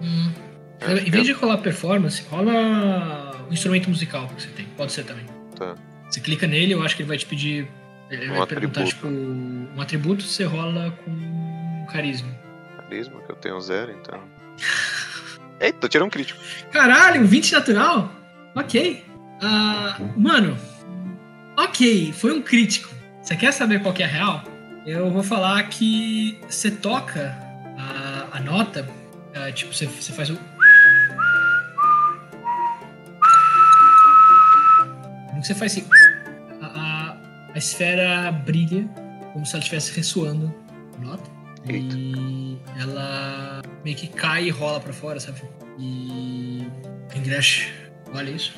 Hum. É, Em vez de rolar performance, rola o instrumento musical que você tem. Pode ser também. Tá. Você clica nele, eu acho que ele vai te pedir. Ele Um vai perguntar, atributo. tipo, um atributo, você rola com carisma. Carisma, que eu tenho zero, então. Eita, tirando um crítico. Caralho, um 20 natural? Ok. Ah, mano, ok, foi um crítico. Você quer saber qual que é a real? Eu vou falar que você toca a, a nota, ah, tipo, você, faz o. Você faz assim, a, a, a esfera brilha como se ela estivesse ressoando a nota. E ela meio que cai e rola pra fora, sabe? E. Ingresh, olha isso.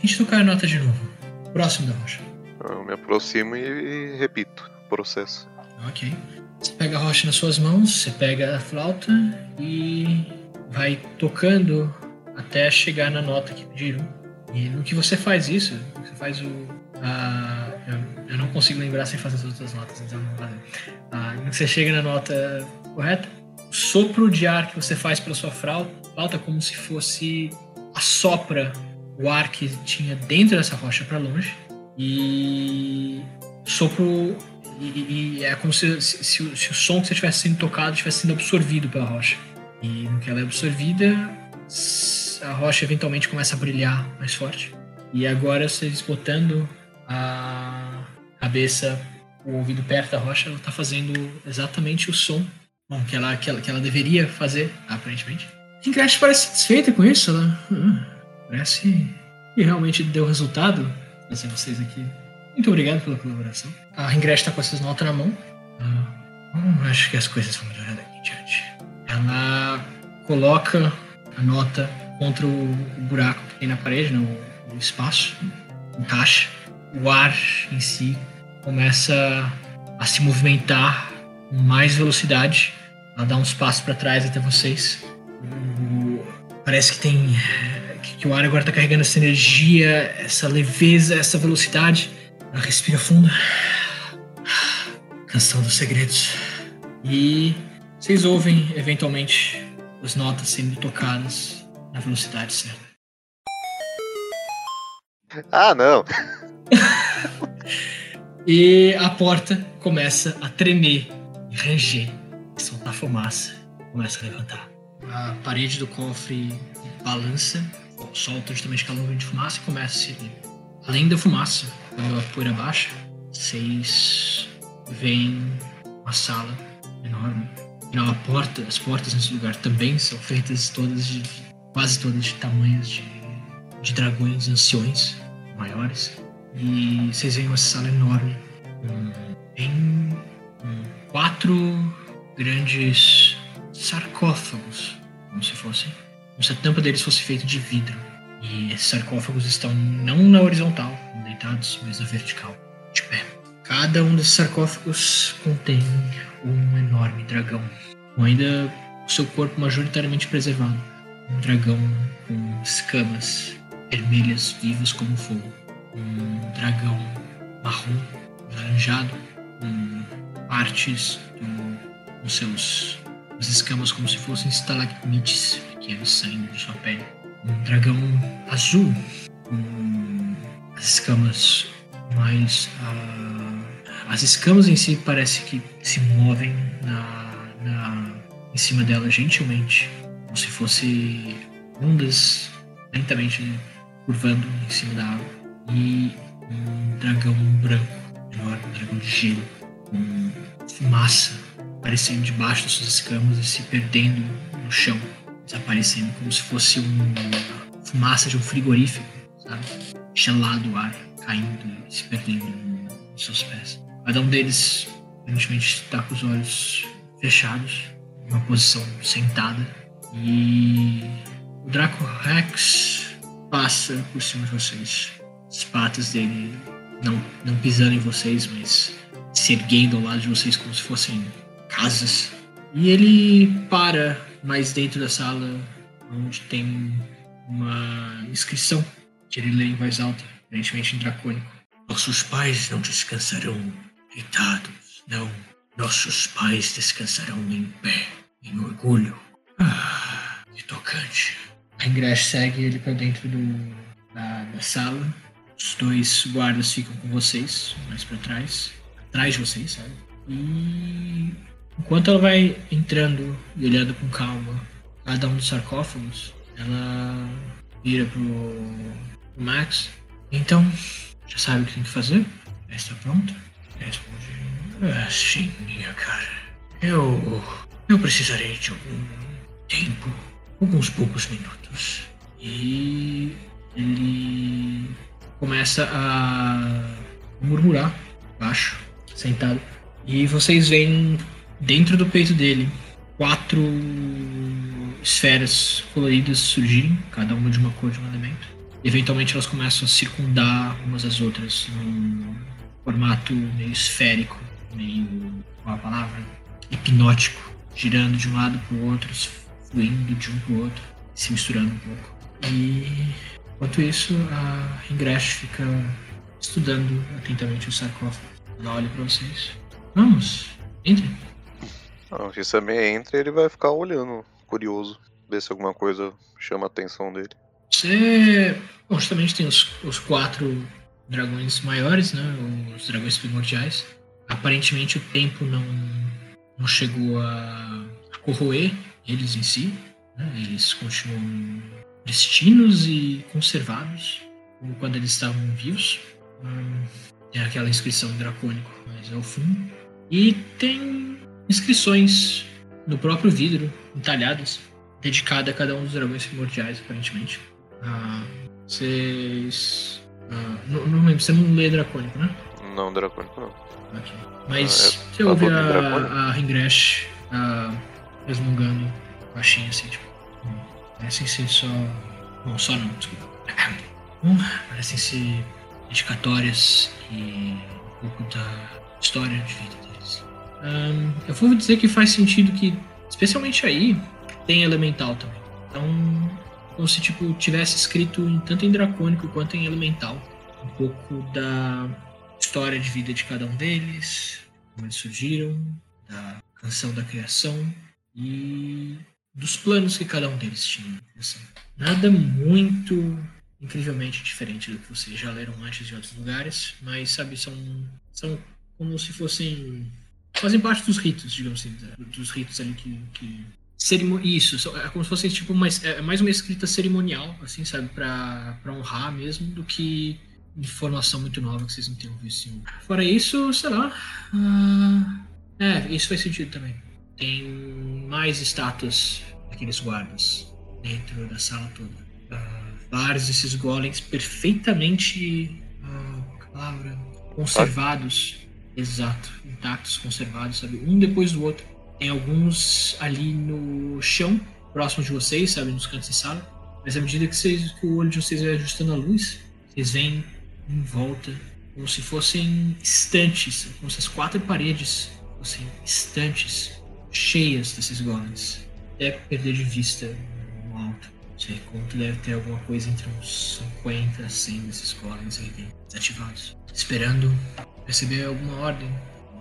Tente tocar a nota de novo. Próximo da rocha. Eu me aproximo e, e repito o processo. Ok. Você pega a rocha nas suas mãos, você pega a flauta e vai tocando até chegar na nota que pediram. E no que você faz isso, você faz o. a- eu, não consigo lembrar sem fazer as outras notas, então não fazer. Ah, você chega na nota correta, o sopro de ar que você faz pela sua flauta, como se fosse assopra o ar que tinha dentro dessa rocha para longe e sopro e, e- é como se, se- o, se o som que você estivesse sendo tocado estivesse sendo absorvido pela rocha e no que ela é absorvida a rocha eventualmente começa a brilhar mais forte e agora vocês botando a cabeça o ouvido perto da rocha ela está fazendo exatamente o som bom, que, ela, que, ela, que ela deveria fazer aparentemente Ingrid parece satisfeita com isso ela "Ah, parece que realmente deu resultado trazer vocês aqui. Muito obrigado pela colaboração. A Ingrid está com essas notas na mão. Ah, hum, acho que as coisas vão melhorar daqui em diante. Ela coloca a nota contra o buraco que tem na parede, né, o, o espaço, encaixa. O ar em si começa a se movimentar com mais velocidade. Ela dá uns passos para trás até vocês. Parece que tem que, que o ar agora tá carregando essa energia, essa leveza, essa velocidade. Ela respira fundo. Canção dos segredos. E vocês ouvem, eventualmente, as notas sendo tocadas na velocidade certa. Ah, não! E a porta começa a tremer e ranger, soltar fumaça. Começa a levantar. A parede do cofre balança, solta justamente aquela nuvem de fumaça e começa a se. Além da fumaça, quando a poeira baixa, vocês veem uma sala enorme. Afinal, a porta, as portas nesse lugar também são feitas todas de. quase todas de tamanhos de, de dragões anciões, maiores. E vocês veem uma sala enorme. Tem quatro grandes sarcófagos, como se fossem. Como se a tampa deles fosse feita de vidro. E esses sarcófagos estão não na horizontal, deitados, mas na vertical, de pé. Cada um desses sarcófagos contém um enorme dragão, com ainda o seu corpo majoritariamente preservado. Um dragão com escamas vermelhas vivas como fogo um dragão marrom, laranjado, com partes dos seus as escamas como se fossem estalagmites pequenos saindo de sua pele. Um dragão azul, com as escamas mais. ah, as escamas em si parece que se movem na, na, em cima dela gentilmente, como se fosse ondas lentamente curvando em cima da água e um dragão branco, enorme, um dragão de gelo, com fumaça aparecendo debaixo das suas escamas e se perdendo no chão, desaparecendo como se fosse uma fumaça de um frigorífico, sabe? Gelado o ar, caindo e se perdendo nos seus pés. Cada um deles, aparentemente, está com os olhos fechados, uma posição sentada, e o Draco Rex passa por cima de vocês as patas dele não, não pisando em vocês, mas se erguendo ao lado de vocês como se fossem casas. E ele para mais dentro da sala, onde tem uma inscrição que ele lê em voz alta, aparentemente em dracônico. Nossos pais não descansarão deitados, não. Nossos pais descansarão em pé, em orgulho. Ah, que tocante. A Ingress segue ele para dentro do, da, da sala. Os dois guardas ficam com vocês, mais para trás, atrás de vocês, sabe? E enquanto ela vai entrando e olhando com calma cada um dos sarcófagos, ela vira pro, Max. Então, já sabe o que tem que fazer? Já está pronto? Responde. Ah, sim, minha cara. Eu. Eu precisarei de algum tempo. Alguns poucos minutos. E. Ele. Começa a murmurar baixo, sentado. E vocês veem dentro do peito dele quatro esferas coloridas surgirem, cada uma de uma cor de um elemento. E eventualmente elas começam a circundar umas às outras num formato meio esférico, meio. qual a palavra? Hipnótico, girando de um lado para o outro, fluindo de um para o outro, se misturando um pouco. E enquanto isso, a Ingresh fica estudando atentamente o sarcófago. Ela olha para vocês. Vamos, entre. Não, se também entra, ele vai ficar olhando, curioso, ver se alguma coisa chama a atenção dele. Você. Bom, justamente tem os, os quatro dragões maiores, né? Os dragões primordiais. Aparentemente o tempo não, não chegou a, a corroer eles em si. Né? Eles continuam pristinos e conservados, como quando eles estavam vivos. Hum, tem aquela inscrição dracônico, mas é o fundo. E tem inscrições no próprio vidro, entalhadas, dedicada a cada um dos dragões primordiais, aparentemente. Ah, vocês. Ah, não, não lembro, você não lê dracônico, né? Não, dracônico não. Ok. Mas Ah, é você ouve a, a Ringresh ah, resmungando baixinho assim, tipo. Parecem ser só. Não, só não, desculpa. Hum, parecem ser dedicatórias e um pouco da história de vida deles. Eu vou dizer que faz sentido que, especialmente aí, tem elemental também. Então, como se tipo tivesse escrito em, tanto em dracônico quanto em elemental um pouco da história de vida de cada um deles, como eles surgiram, da canção da criação e dos planos que cada um deles tinha. Assim, nada muito incrivelmente diferente do que vocês já leram antes de outros lugares, mas sabe são são como se fossem fazem parte dos ritos, digamos assim, da- dos ritos ali que, que isso, é como se fosse tipo uma, é mais uma escrita cerimonial, assim, sabe, pra honrar mesmo, do que informação muito nova que vocês não tenham visto. Fora isso, sei lá. ah, é, isso faz sentido também. Tem mais estátuas daqueles guardas dentro da sala toda. Ah, vários desses golems perfeitamente. ah, a palavra? Conservados. Exato, intactos, conservados, sabe? Um depois do outro. Tem alguns ali no chão, próximo de vocês, sabe? Nos cantos da sala. Mas à medida que, vocês, que o olho de vocês vai ajustando a luz, vocês veem em volta como se fossem estantes, como se as quatro paredes fossem estantes cheias desses golems. Até perder de vista no alto. Sei quanto deve ter alguma coisa entre uns 50 a 100 desses golems aí dentro, desativados. Esperando receber alguma ordem,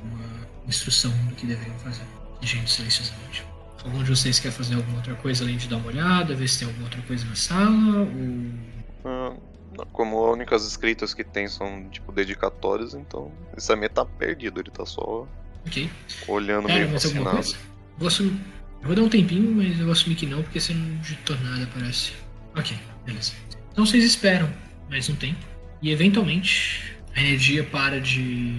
uma instrução do que deveriam fazer. Gente, silenciosamente. Algum de vocês quer fazer alguma outra coisa além de dar uma olhada, ver se tem alguma outra coisa na sala? Ou. Ah, como as únicas escritas que tem são, tipo, dedicatórias, então esse também tá perdido, ele tá só Ok. olhando Cara, meio mais alguma coisa? Vou assumir. Eu vou dar um tempinho, mas eu vou assumir que não, porque você não digitou nada, parece. Ok, beleza. Então vocês esperam mais um tempo. E eventualmente a energia para de,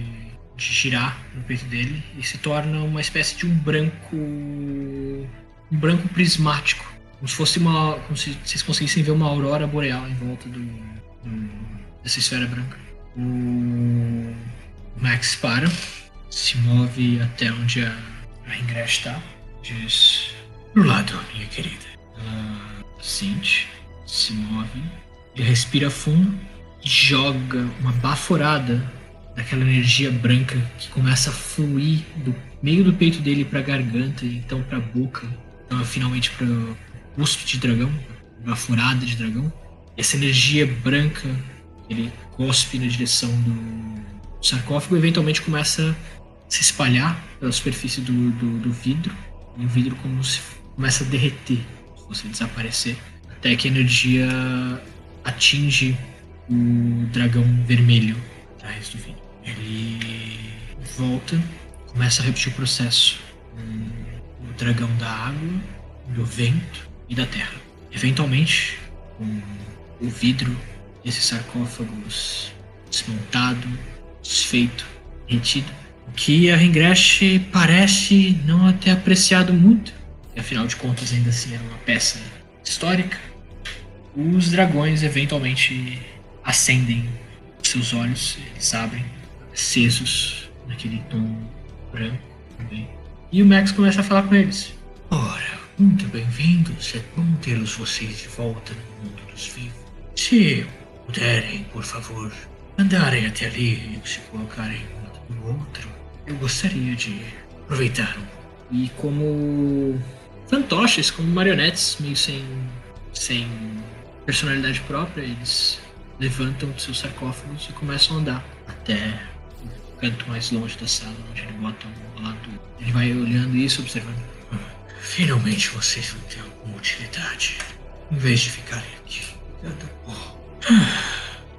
de girar no peito dele e se torna uma espécie de um branco. um branco prismático. Como se fosse uma. como se vocês conseguissem ver uma aurora boreal em volta do, do- dessa esfera branca. O Max para, se move até onde a, a Ingrid está. Diz: Pro lado, minha querida. Ela sente, se move, ele respira fundo joga uma baforada daquela energia branca que começa a fluir do meio do peito dele para a garganta e então para a boca, então finalmente para o cuspe de dragão, a furada de dragão. Essa energia branca ele cospe na direção do sarcófago e eventualmente começa se espalhar pela superfície do, do, do vidro e o vidro como se começa a derreter, se você desaparecer, até que a energia atinge o dragão vermelho atrás do vidro. Ele volta, começa a repetir o processo. O dragão da água, do vento e da terra. Eventualmente, com o vidro desses sarcófagos desmontado, desfeito, retido, o que a Ringresh parece não ter apreciado muito, afinal de contas ainda assim era uma peça histórica, os dragões eventualmente acendem seus olhos, eles abrem, acesos naquele tom branco também. E o Max começa a falar com eles. Ora, muito bem-vindos, é bom tê-los vocês de volta no mundo dos vivos. Se puderem, por favor, andarem até ali e se colocarem um no outro, eu gostaria de aproveitar um. E como fantoches, como marionetes, meio sem, sem personalidade própria, eles levantam dos seus sarcófagos e começam a andar até o canto mais longe da sala, onde ele bota o lado. Ele vai olhando isso, observando. Finalmente vocês vão ter alguma utilidade. Em vez de ficarem aqui.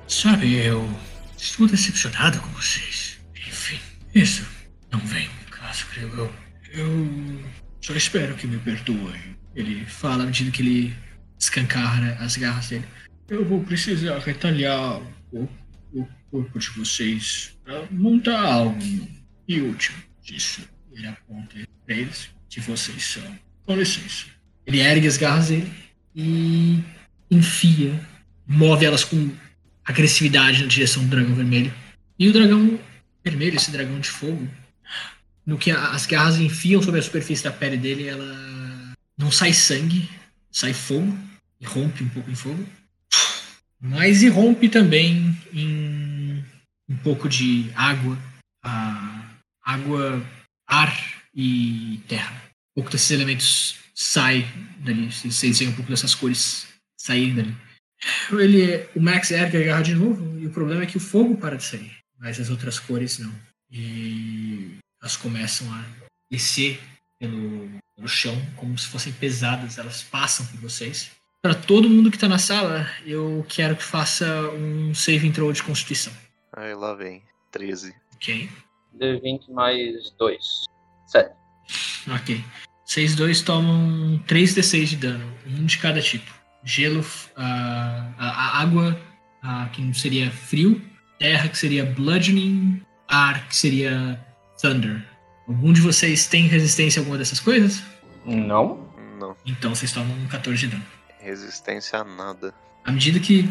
Sabe, eu estou decepcionado com vocês. Enfim, isso não vem creio eu. Eu só espero que me perdoem. Ele fala à medida que ele escancara as garras dele. Eu vou precisar retalhar o, o corpo de vocês para montar algo e útil disso. Ele aponta para eles que vocês são. Com licença. Ele ergue as garras dele e enfia, move elas com agressividade na direção do dragão vermelho. E o dragão vermelho, esse dragão de fogo, no que as garras enfiam sobre a superfície da pele dele, ela não sai sangue, sai fogo, e rompe um pouco em fogo. Mas irrompe também em um pouco de água, água, ar e terra. Um pouco desses elementos sai dali. Vocês veem um pouco dessas cores saírem dali. Ele, o Max ergue a garra de novo e o problema é que o fogo para de sair, mas as outras cores não. E elas começam a descer pelo, pelo chão como se fossem pesadas. Elas passam por vocês para todo mundo que tá na sala, eu quero que faça um save throw de constituição. Aí lá vem. 13. Ok. D20 mais 2. 7. Ok. Vocês dois tomam 3d6 de dano, um de cada tipo. Gelo, a, a, a água, a, que seria frio, terra, que seria bludgeoning, ar, que seria thunder. Algum de vocês tem resistência a alguma dessas coisas? Não. Não. Então vocês tomam 14 de dano. Resistência a nada. À medida que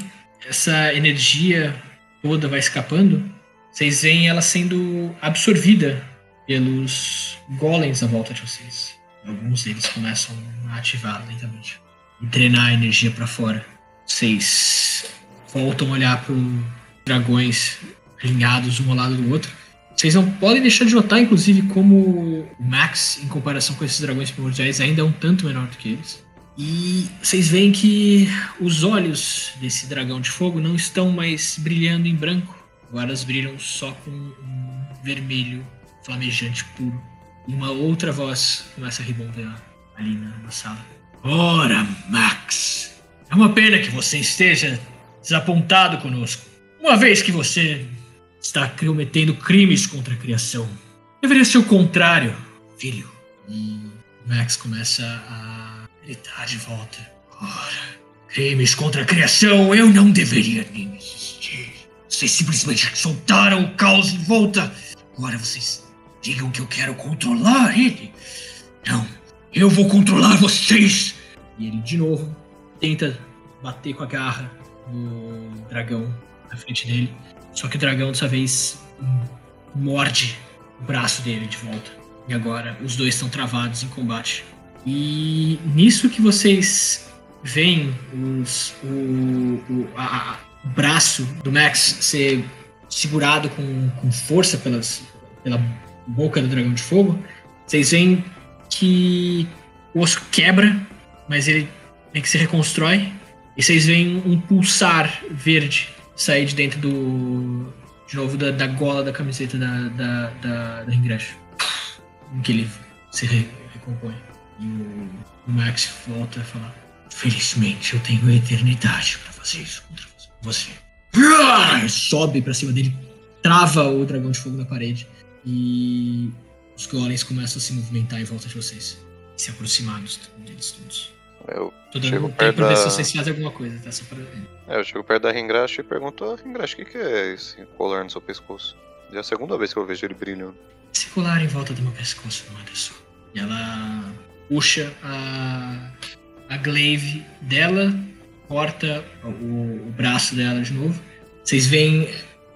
essa energia toda vai escapando, vocês veem ela sendo absorvida pelos golems à volta de vocês. Alguns deles começam a ativar lentamente e drenar a energia para fora. Vocês voltam a olhar para os dragões alinhados um ao lado do outro. Vocês não podem deixar de notar, inclusive, como o Max, em comparação com esses dragões primordiais, ainda é um tanto menor do que eles. E vocês veem que os olhos desse dragão de fogo não estão mais brilhando em branco. Agora elas brilham só com um vermelho flamejante puro. E uma outra voz começa a ribombear ali na, na sala. Ora, Max, é uma pena que você esteja desapontado conosco. Uma vez que você está cometendo crimes contra a criação. Deveria ser o contrário, filho. E Max começa a tá de volta. Ora, crimes contra a criação, eu não deveria nem existir. Vocês simplesmente soltaram o caos em volta. Agora vocês digam que eu quero controlar ele. Não, eu vou controlar vocês. E ele de novo tenta bater com a garra no dragão na frente dele. Só que o dragão dessa vez morde o braço dele de volta. E agora os dois estão travados em combate. E nisso que vocês veem os, o, o, a, a, braço do Max ser segurado com, com força pelas, pela boca do dragão de fogo, vocês veem que o osso quebra, mas ele meio que se reconstrói. E vocês veem um pulsar verde sair de dentro do. De novo, da, da gola da camiseta da, da, da, da Ingrash. Em que ele se re- recompõe. E o, o Max volta a falar: Felizmente eu tenho a eternidade pra fazer isso contra você. Sobe pra cima dele, trava o dragão de fogo na parede. E os golems começam a se movimentar em volta de vocês. Se aproximar dos- deles todos. Eu, Tô dando um tempo pra ver se da- vocês fazem alguma coisa, tá? Só pra... é, eu chego perto da Ringrash e pergunto, ah, Ringrash, o que, que é esse colar no seu pescoço? Já é a segunda vez que eu vejo ele brilhando. Se colar em volta do meu pescoço, é só. E ela puxa a, a glaive dela, corta o, o braço dela de novo. Vocês veem,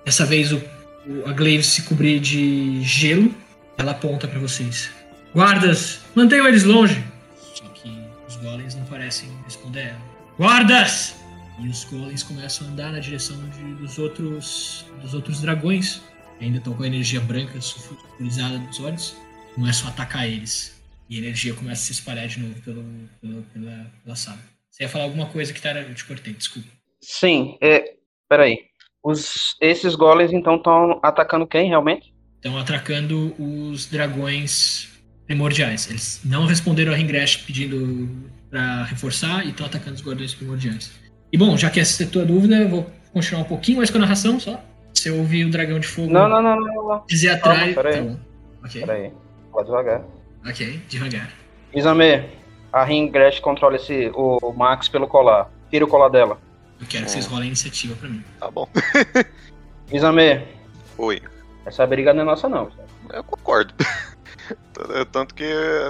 dessa vez, o, o- a glaive se cobrir de gelo. Ela aponta pra vocês. Guardas, mantenham eles longe. Só que os golems não parecem responder ela. Guardas! E os golems começam a andar na direção de- dos, outros, dos outros dragões ainda estão com a energia branca sulfurizada dos olhos, começam a atacar eles. E a energia começa a se espalhar de novo pelo, pelo- pela, pela sala. Você ia falar alguma coisa que tá, eu te cortei, desculpa. Sim, é. Peraí. Os, esses golems então estão atacando quem realmente? Estão atacando os dragões primordiais. Eles não responderam a Ringrash pedindo pra reforçar e estão atacando os guardiões primordiais. E bom, já que essa é a tua dúvida, eu vou continuar um pouquinho mais com a narração só. Você ouvir o dragão de fogo Não, não, não, não, dizer Calma, atrás. peraí. Tá bom. Ok, Peraí. Vai devagar. ok, devagar. Izame, a Ringrash controla esse, o Max pelo colar. Tira o colar dela. Eu quero que vocês rolem a iniciativa pra mim. Tá bom. Izame, Oi. essa briga não é nossa não. Eu concordo. T- Tanto que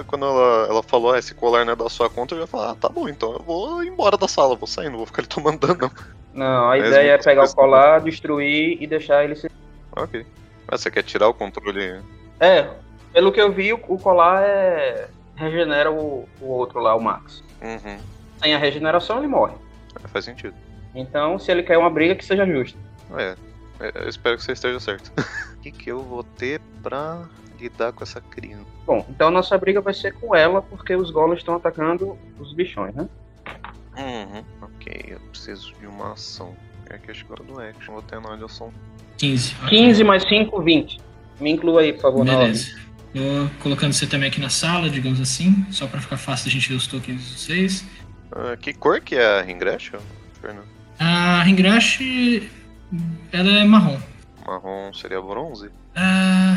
quando ela, ela falou, ah, esse colar não é da sua conta, eu ia falar, ah, tá bom, então eu vou embora da sala, vou sair, não vou ficar ali tomando dano, não. Não, a Mesmo ideia é pegar o colar, destruir e deixar ele se. Ok. Ah, você quer tirar o controle? É, pelo que eu vi, o, o colar é. regenera o, o outro lá, o Max. Uhum. Sem a regeneração, ele morre. É, faz sentido. Então, se ele quer uma briga, que seja justa. É, é, eu espero que você esteja certo. O que, que eu vou ter pra lidar com essa criança? Bom, então nossa briga vai ser com ela, porque os golems estão atacando os bichões, né? Uhum. Ok, eu preciso de uma ação. É que acho que agora do action, vou ter na ação. 15. ok. 15 mais 5, 20. Me inclua aí, por favor, na. Beleza. Tô colocando você também aqui na sala, digamos assim, só pra ficar fácil da gente ver os tokens de vocês. Ah, que cor que é a Ringresh, Fernando? A Ringrash, ela é marrom. Marrom seria bronze? Ah,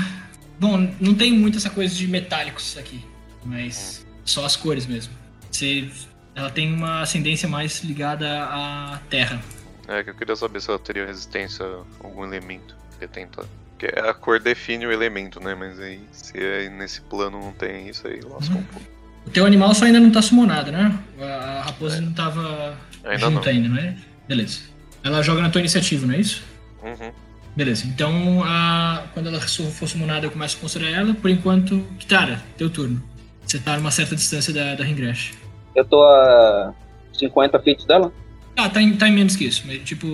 bom, não tem muito essa coisa de metálicos aqui, mas só as cores mesmo. Você, ela tem uma ascendência mais ligada à terra. É que eu queria saber se ela teria resistência a algum elemento. Queria tentar. Porque a cor define o elemento, né? Mas aí, se aí nesse plano não tem isso aí, lasca Uhum. um pouco. O teu animal só ainda não tá summonado, né? A raposa não tava Ainda junto não. ainda, não é? Beleza. Ela joga na tua iniciativa, não é isso? Uhum. Beleza, então a... quando ela for summonada eu começo a considerar ela. Por enquanto, Kitara, teu turno. Você tá numa certa distância da, da Ringrash. Eu tô a 50 feet dela? Ah, tá em, tá em menos que isso. Tipo,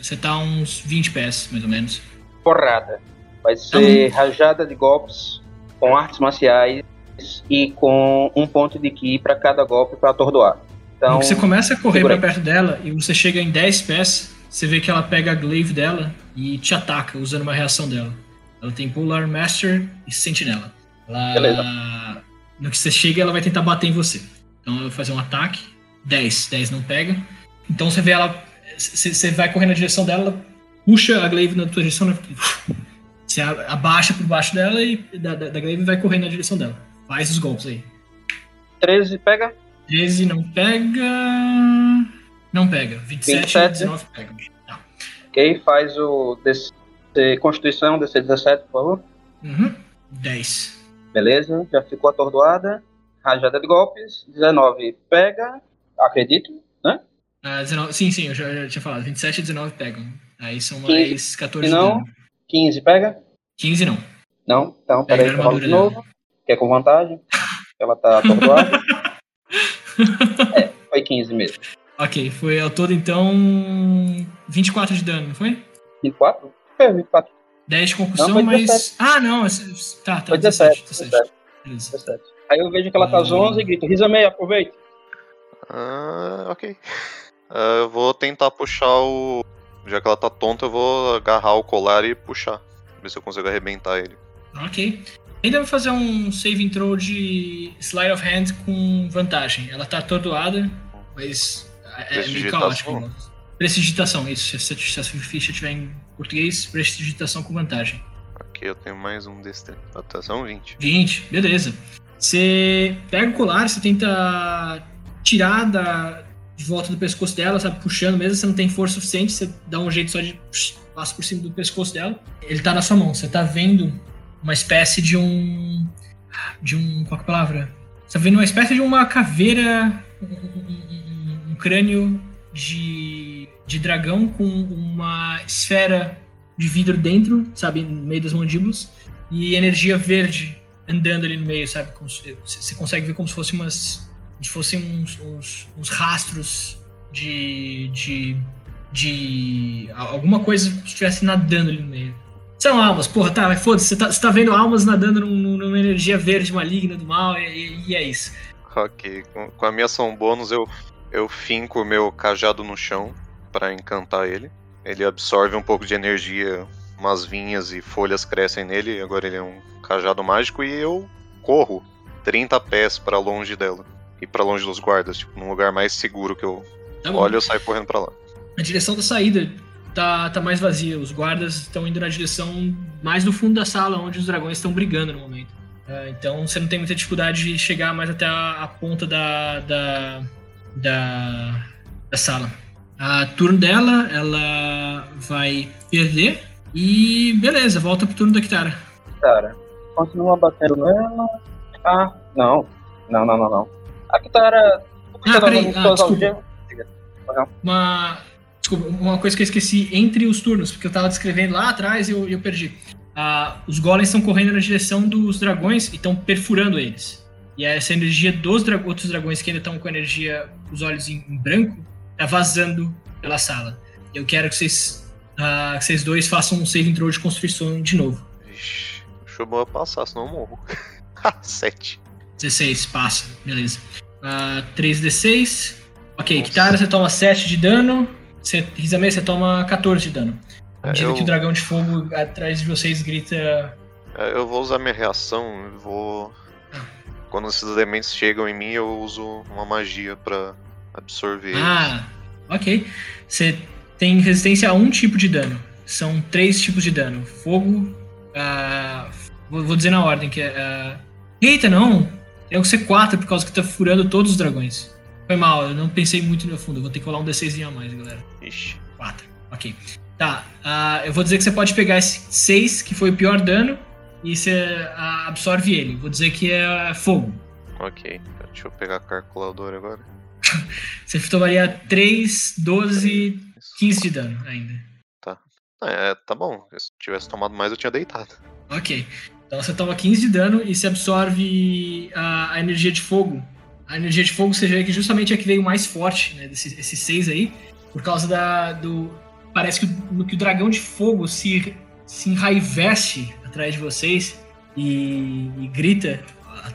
você tá a uns 20 pés, mais ou menos. Porrada. Vai ser rajada de golpes com artes marciais e com um ponto de ki pra cada golpe pra atordoar. Então, Quando você começa a correr aí. perto dela e você chega em 10 pés, você vê que ela pega a glaive dela e te ataca usando uma reação dela. Ela tem Polar Master e Sentinela. Ela, Beleza. no que você chega, ela vai tentar bater em você. Então ela vai fazer um ataque. 10. 10 não pega. Então você vê ela. Você vai correr na direção dela, ela puxa a glaive na tua direção. né? Você abaixa por baixo dela e da, da, da glaive vai correr na direção dela. Faz os golpes aí. 13 pega. 13 não pega. Não pega. 27 27. e 19 pega. Tá. Ok, faz o DC Constituição, DC 17, por favor. Uhum. 10. Beleza, já ficou atordoada. Rajada de golpes. 19 pega. Acredito, né? Ah, 19 sim, sim, eu já, já tinha falado. 27 e 19 pegam. Aí são 15. mais 14 Se de não- dano. 15 pega. 15 não. Não, então Pega peraí eu de armadura novo. Que é com vantagem. Ela tá atordoada. é, foi 15 mesmo. Ok, foi ao todo então 24 de dano, não foi? 24? foi 24. 10 de concussão, Não, mas. 17. Ah, não. esse- Tá, tá. Foi 17. 17. 17. Beleza. 17. Aí eu vejo que ela tá Hum. zonza e grito, Rizame, aproveita. Ah, ok. Ah, eu vou tentar puxar o. Já que ela tá tonta, eu vou agarrar o colar e puxar. Ver se eu consigo arrebentar ele. Ok. Ainda vai fazer um save throw de Slide of Hand com vantagem. Ela tá atordoada, mas é meio Prestidigitação? caótico. né? Prestidigitação, isso. Se, se a sua ficha tiver em português, prestidigitação com vantagem. Aqui eu tenho mais um desse tempo. Atenção, 20. 20, beleza. Você pega o colar, você tenta tirar da, de volta do pescoço dela, sabe? Puxando mesmo, você não tem força suficiente, você dá um jeito só de passa por cima do pescoço dela. Ele tá na sua mão, você tá vendo uma espécie de um. De um. Qual que é a palavra? Você tá vendo uma espécie de uma caveira. Um crânio de, de dragão com uma esfera de vidro dentro, sabe? No meio das mandíbulas. E energia verde andando ali no meio, sabe? Você consegue ver como se fosse umas. Como se fossem uns, uns, uns rastros de. de. de. alguma coisa que estivesse nadando ali no meio. São almas, porra, tá, mas foda-se, você tá, tá vendo almas nadando num- numa energia verde maligna do mal, e, e é isso. Ok. Com, com a minha ação bônus, eu, eu finco o meu cajado no chão pra encantar ele. Ele absorve um pouco de energia, umas vinhas e folhas crescem nele. Agora ele é um cajado mágico e eu corro 30 pés pra longe dela. E pra longe dos guardas, tipo, num lugar mais seguro que eu Tá olho, eu saio correndo pra lá. A direção da saída tá, tá mais vazia. Os guardas estão indo na direção mais do fundo da sala, onde os dragões estão brigando no momento. Ah, então você não tem muita dificuldade de chegar mais até a, a ponta da, da, da, da sala. A turno dela, ela vai perder. E beleza, volta pro turno da Kitara. Cara, continua batendo nela. Ah, não. Não, não, não, não. A Kitara. Ah, peraí, ah, desculpa. uma. Desculpa, uma coisa que eu esqueci entre os turnos, porque eu tava descrevendo lá atrás e eu, eu perdi. Ah, os golems estão correndo na direção dos dragões e estão perfurando eles. E essa energia dos dra- outros dragões que ainda estão com a energia, os olhos em, em branco, tá vazando pela sala. Eu quero que vocês, ah, que vocês dois façam um save throw de construção de novo. Vixe, deixa eu passar, senão eu morro. 7. 16, passa, beleza. Ah, 3d6. Ok, Kitara, você toma 7 de dano. Você, Rizame, você toma 14 de dano. À medida eu- que o dragão de fogo atrás de vocês grita. É, Eu vou usar minha reação, vou. Quando esses elementos chegam em mim, eu uso uma magia pra absorver eles. Ah, ok. Você tem resistência a um tipo de dano. São três tipos de dano: fogo. ah, vou, dizer na ordem que é. ah, eita, não! Tem que ser 4 por causa que tá furando todos os dragões. Foi mal, eu não pensei muito no fundo. Eu vou ter que rolar um D6 a mais, galera. Ixi. 4. Ok. Tá. ah, eu vou dizer que você pode pegar esse 6, que foi o pior dano, e você ah, absorve ele. Vou dizer que é fogo. Ok. Deixa eu pegar a calculadora agora. Você tomaria 3, 12, 15 de dano ainda. É, tá bom. Se tivesse tomado mais, eu tinha deitado. Ok. Então você toma 15 de dano e se absorve a, a energia de fogo. A energia de fogo você vê que justamente é que veio mais forte, né? Desse, esses seis aí. Por causa da. do. Parece que, o- que o dragão de fogo se, se enraivece atrás de vocês e, e grita.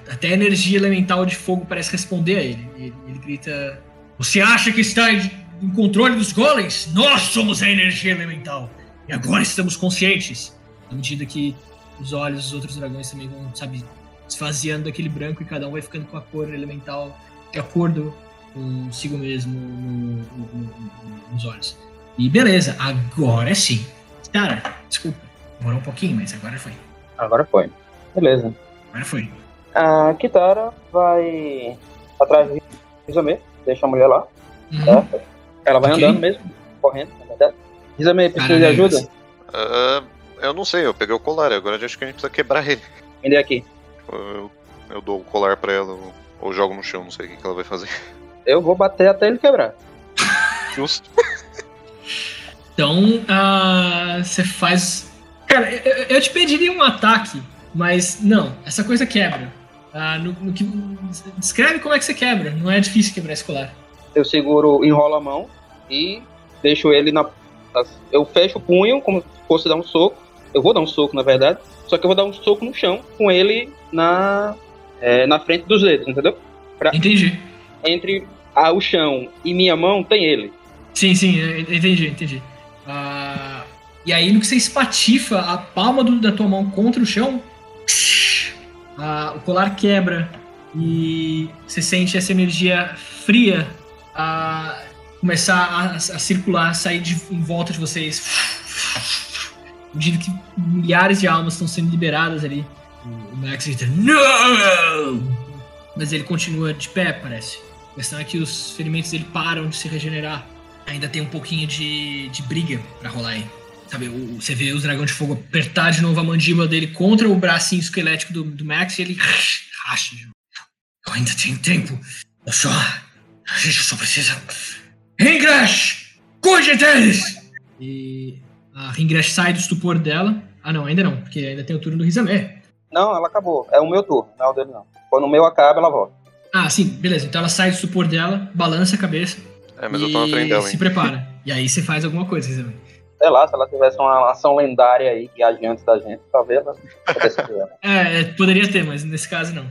Até a energia elemental de fogo parece responder a ele. Ele, ele grita. Você acha que está em, controle dos golems? Nós somos a energia elemental. E agora estamos conscientes. À medida que os olhos dos outros dragões também vão, sabe, esvaziando daquele branco e cada um vai ficando com a cor elemental de acordo consigo mesmo no- no- no- nos olhos. E beleza, agora sim. Cara, desculpa, demorou um pouquinho, mas agora foi. Agora foi. Beleza. Agora foi. A Kitara vai atrás de Rizame, deixa a mulher lá, Uhum. certo? Ela vai Ok. andando mesmo, correndo, na verdade. Rizame, precisa de ajuda? Ah, eu não sei, eu peguei o colar, agora acho que a gente precisa quebrar ele. Me dê aqui. Eu, eu dou o colar pra ela ou, ou jogo no chão, não sei o que, que ela vai fazer. Eu vou bater até ele quebrar. Justo. Então, ah, você faz. Cara, eu, eu- te pediria um ataque, mas não, essa coisa quebra. Ah, no, no que... Descreve como é que você quebra, não é difícil quebrar esse colar. Eu seguro, enrolo a mão e deixo ele na eu fecho o punho como se fosse dar um soco. Eu vou dar um soco, na verdade. Só que eu vou dar um soco no chão com ele na, é, na frente dos dedos, entendeu? Entendi. Entre a- o chão e minha mão tem ele. Sim, sim, eu entendi, entendi. Ah, e aí, no que você espatifa a palma do- da tua mão contra o chão, ah, o colar quebra e você sente essa energia fria ah, começar a, a circular, sair de, em volta de vocês. À medida que milhares de almas estão sendo liberadas ali. O Max grita, não! Mas ele continua de pé, parece. A questão é que os ferimentos dele param de se regenerar ainda tem um pouquinho de, de briga pra rolar aí. Sabe, o- você vê os dragões de fogo apertar de novo a mandíbula dele contra o bracinho esquelético do, do Max e ele racha. de novo. Eu ainda tenho tempo. Eu só. A gente só precisa. Ringrash! Cuide deles! E a Ringrash sai do estupor dela. Ah, não, ainda não, porque ainda tem o turno do Rizamé. Não, ela acabou. É o meu turno, não é o dele não. Quando o meu acaba, ela volta. Ah, sim, beleza. Então ela sai do estupor dela, balança a cabeça É, mas eu e tô na frente dela, se hein? prepara. E aí você faz alguma coisa, Rizamé. Sei lá, se ela tivesse uma ação lendária aí que age antes da gente, talvez ela pudesse fazer. É, é, poderia ter, mas nesse caso não.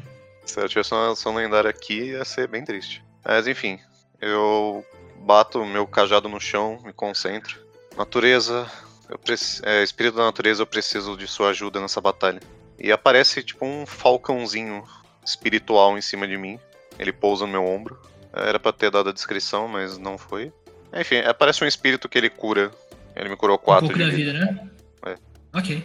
Se eu tivesse uma ação lendária aqui, ia ser bem triste. Mas enfim, eu bato meu cajado no chão, me concentro. Natureza, eu preci- é, espírito da natureza, eu preciso de sua ajuda nessa batalha. E aparece tipo um falcãozinho espiritual em cima de mim. Ele pousa no meu ombro. Era pra ter dado a descrição, mas não foi. Enfim, aparece um espírito que ele cura. Ele me curou Um 4 pouco de da vida. vida, né? É. Ok.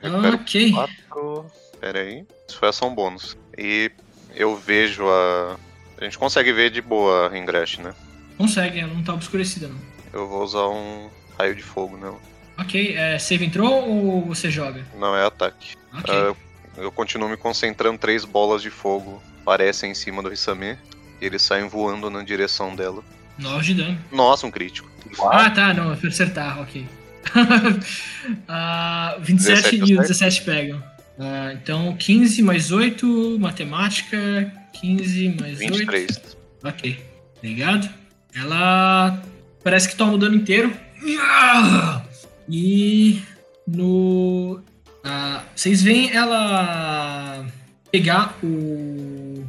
Recupero Ok. 4. Pera aí. Isso foi ação bônus. E eu vejo a. A gente consegue ver de boa a Ringrash, né? Consegue, ela não tá obscurecida, não. Eu vou usar um raio de fogo nela. Ok, é, save entrou ou você joga? Não é ataque. Ok. Ah, eu continuo me concentrando, três bolas de fogo aparecem em cima do Hisame. E eles saem voando na direção dela. 9 de dano. Nossa, um crítico. Ah, tá, não, pra acertar, ok. ah, 27 17 e o acerta. 17 pegam. Ah, então, 15 mais 8, matemática. 15 mais 8. 23. Ok, obrigado. Ela parece que toma o dano inteiro. E no. ah, vocês veem ela pegar o,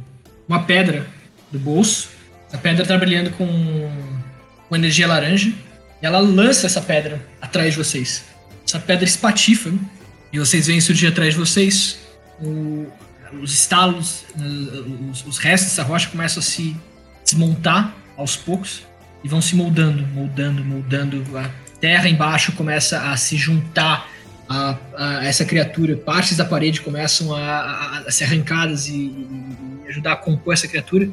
uma pedra do bolso. A pedra tá brilhando com, com energia laranja. E ela lança essa pedra atrás de vocês. Essa pedra espatifa. E vocês veem surgir atrás de vocês o- os estalos, uh, os, os restos dessa rocha começam a se desmontar aos poucos e vão se moldando, moldando, moldando. A terra embaixo começa a se juntar a, a essa criatura. Partes da parede começam a, a- a ser arrancadas e, e- ajudar a compor essa criatura.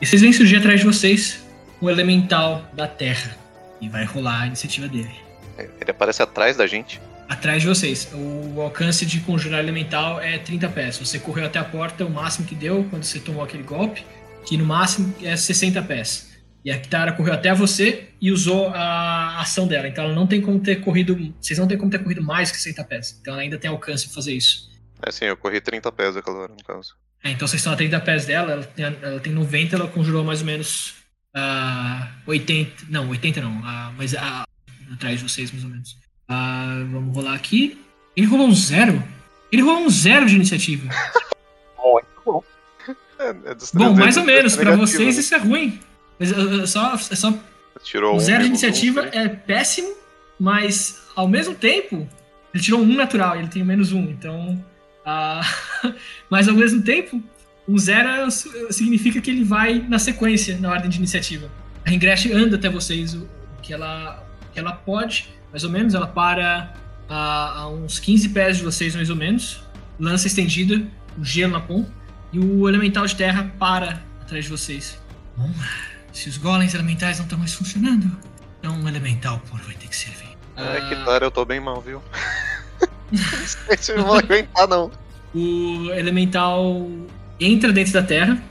E vocês veem surgir atrás de vocês um elemental da terra. E vai rolar a iniciativa dele. Ele aparece atrás da gente. Atrás de vocês. O alcance de conjurar elemental é 30 pés. Você correu até a porta, o máximo que deu quando você tomou aquele golpe, que no máximo é 60 pés. E a Kitara correu até você e usou a ação dela. Então ela não tem como ter corrido. Vocês não tem como ter corrido mais que 60 pés. Então ela ainda tem alcance pra fazer isso. É assim, eu corri 30 pés aquela hora, no caso. É, então vocês estão a 30 pés dela, ela tem, ela tem 90, ela conjurou mais ou menos ah, 80. Não, 80 não, ah, mas ah, atrás de vocês, mais ou menos. Vamos rolar aqui. Ele rolou um zero? Ele rolou um zero de iniciativa. Muito bom. É, é Bom, 300, mais ou menos, é pra negativo, vocês né? isso é ruim. Mas é só, é só Tirou o um zero de um, iniciativa né? é péssimo, mas ao mesmo tempo, ele tirou um natural, ele tem menos um, então. ah, mas ao mesmo tempo, um zero é- significa que ele vai na sequência, na ordem de iniciativa. A Ingress anda até vocês o que ela, o que ela pode, mais ou menos, ela para a, a uns 15 pés de vocês, mais ou menos, lança estendida, o gelo na ponta, e o elemental de terra para atrás de vocês. Bom, se os golems elementais não estão mais funcionando, então um elemental puro vai ter que servir. É, Ah, que tal, eu tô bem mal, viu? não sei se eu vou aguentar, não. o elemental entra dentro da terra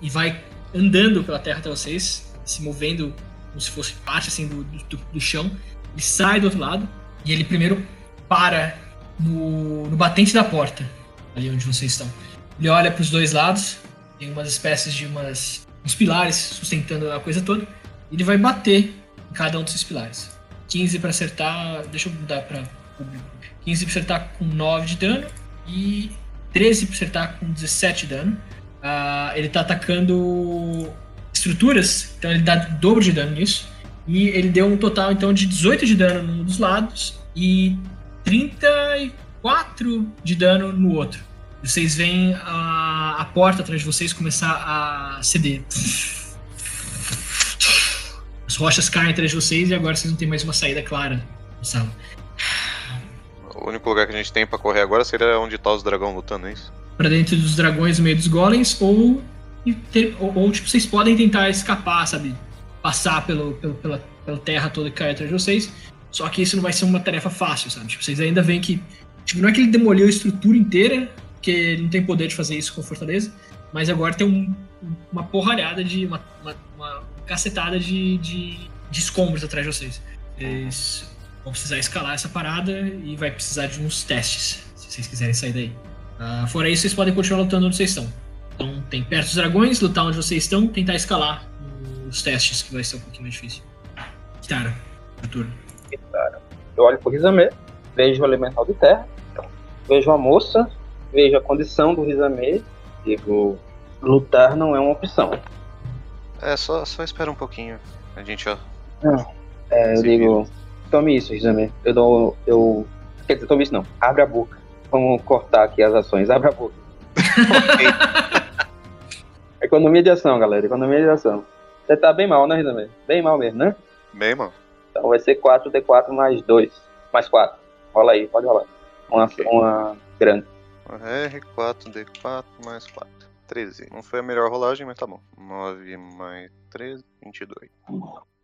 e vai andando pela terra até vocês, se movendo como se fosse parte assim do, do, do chão. Ele sai do outro lado e ele primeiro para no, no batente da porta, ali onde vocês estão. Ele olha para os dois lados, tem umas espécies de umas, uns pilares sustentando a coisa toda. E ele vai bater em cada um desses pilares. 15 pra acertar. Deixa eu mudar pra público. 15 pra acertar com 9 de dano. E 13 pra acertar com 17 de dano. Ah, ele tá atacando estruturas, então ele dá dobro de dano nisso. E ele deu um total então de 18 de dano num dos lados e 34 de dano no outro. Vocês veem a, a porta atrás de vocês começar a ceder. As rochas caem atrás de vocês e agora vocês não têm mais uma saída clara na sala. O único lugar que a gente tem pra correr agora seria onde tá os dragões lutando, é isso? Pra dentro dos dragões meio dos golems ou, ou, ou, tipo, vocês podem tentar escapar, sabe? Passar pelo, pelo- pela, pela terra toda que cai atrás de vocês. Só que isso não vai ser uma tarefa fácil, sabe? Tipo, vocês ainda veem que. Tipo, não é que ele demoliu a estrutura inteira, porque ele não tem poder de fazer isso com Fortaleza, mas agora tem um- uma porralhada de. uma, uma, uma cacetada de, de, de escombros atrás de vocês. Vocês vão precisar escalar essa parada e vai precisar de uns testes, se vocês quiserem sair daí. Ah, fora isso, vocês podem continuar lutando onde vocês estão. Então, tem perto dos dragões, lutar onde vocês estão, tentar escalar os testes, que vai ser um pouquinho mais difícil. Kitara, seu turno. Eu olho pro Rizame, vejo o elemental de terra, vejo a moça, vejo a condição do Rizame, digo, lutar não é uma opção. É, só, só espera um pouquinho. A gente, ó. É, eu digo, tome isso, Rizame. Eu dou. Eu. Quer dizer, tome isso não. Abre a boca. Vamos cortar aqui as ações. Abre a boca. Economia de ação, galera. Economia de ação. Você tá bem mal, né, Rizame? Bem mal mesmo, né? Bem, mano. Então vai ser 4D4 mais 2. Mais 4. Rola aí, pode rolar. Uma, Ok. uma grande. R4, D4 mais 4. 13. Não foi a melhor rolagem, mas tá bom. 9 mais 13, 22.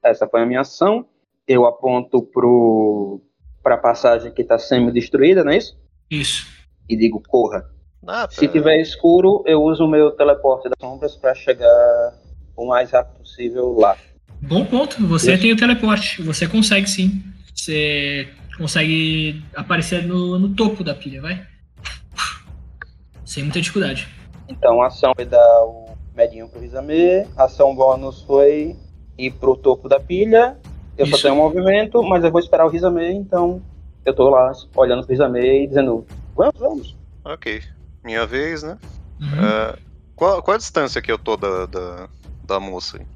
Essa foi a minha ação. Eu aponto pro pra passagem que tá semi-destruída, não é isso? Isso. E digo, corra. Ah, Se tiver escuro, eu uso o meu teleporte das sombras pra chegar o mais rápido possível lá. Bom ponto. Você Isso. tem o teleporte. Você consegue sim. Você consegue aparecer no, no topo da pilha, vai? Sem muita dificuldade. Então a ação foi dar o medinho pro Rizame, a ação bônus foi ir pro topo da pilha. Eu Isso. só tenho um movimento, mas eu vou esperar o Rizame, então eu tô lá olhando pro Rizame e dizendo, vamos, vamos. Ok. Minha vez, né? Uhum. Ah, qual, qual a distância que eu tô da, da, da moça? aí?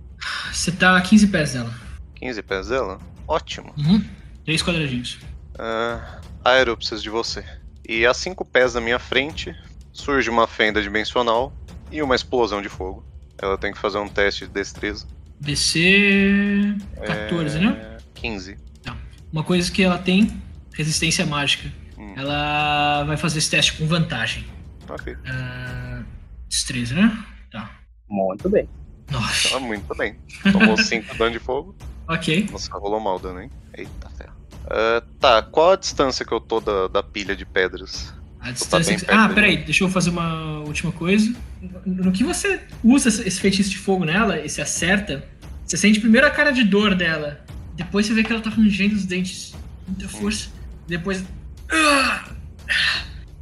Você tá a 15 pés dela. 15 pés dela? Ótimo. Uhum. Três quadradinhos. Ah, Aero, eu preciso de você. E a 5 pés da minha frente surge uma fenda dimensional e uma explosão de fogo. Ela tem que fazer um teste de destreza. DC 14, né? É, 15. Uma coisa que ela tem, resistência mágica. Hum. Ela vai fazer esse teste com vantagem. Ok. Ah, destreza, né? Tá. Muito bem. Nossa. Tá muito bem. Tomou 5 dano de fogo. Ok. Nossa, rolou mal o dano, hein? Eita ferro. Ah, tá, qual a distância que eu tô da, da pilha de pedras? A distância. bem que- perto Ah, dele. peraí, deixa eu fazer uma última coisa. No que você usa esse feitiço de fogo nela e se acerta, você sente primeiro a cara de dor dela. Depois você vê que ela tá rangendo os dentes. Muita força. Depois. Ah!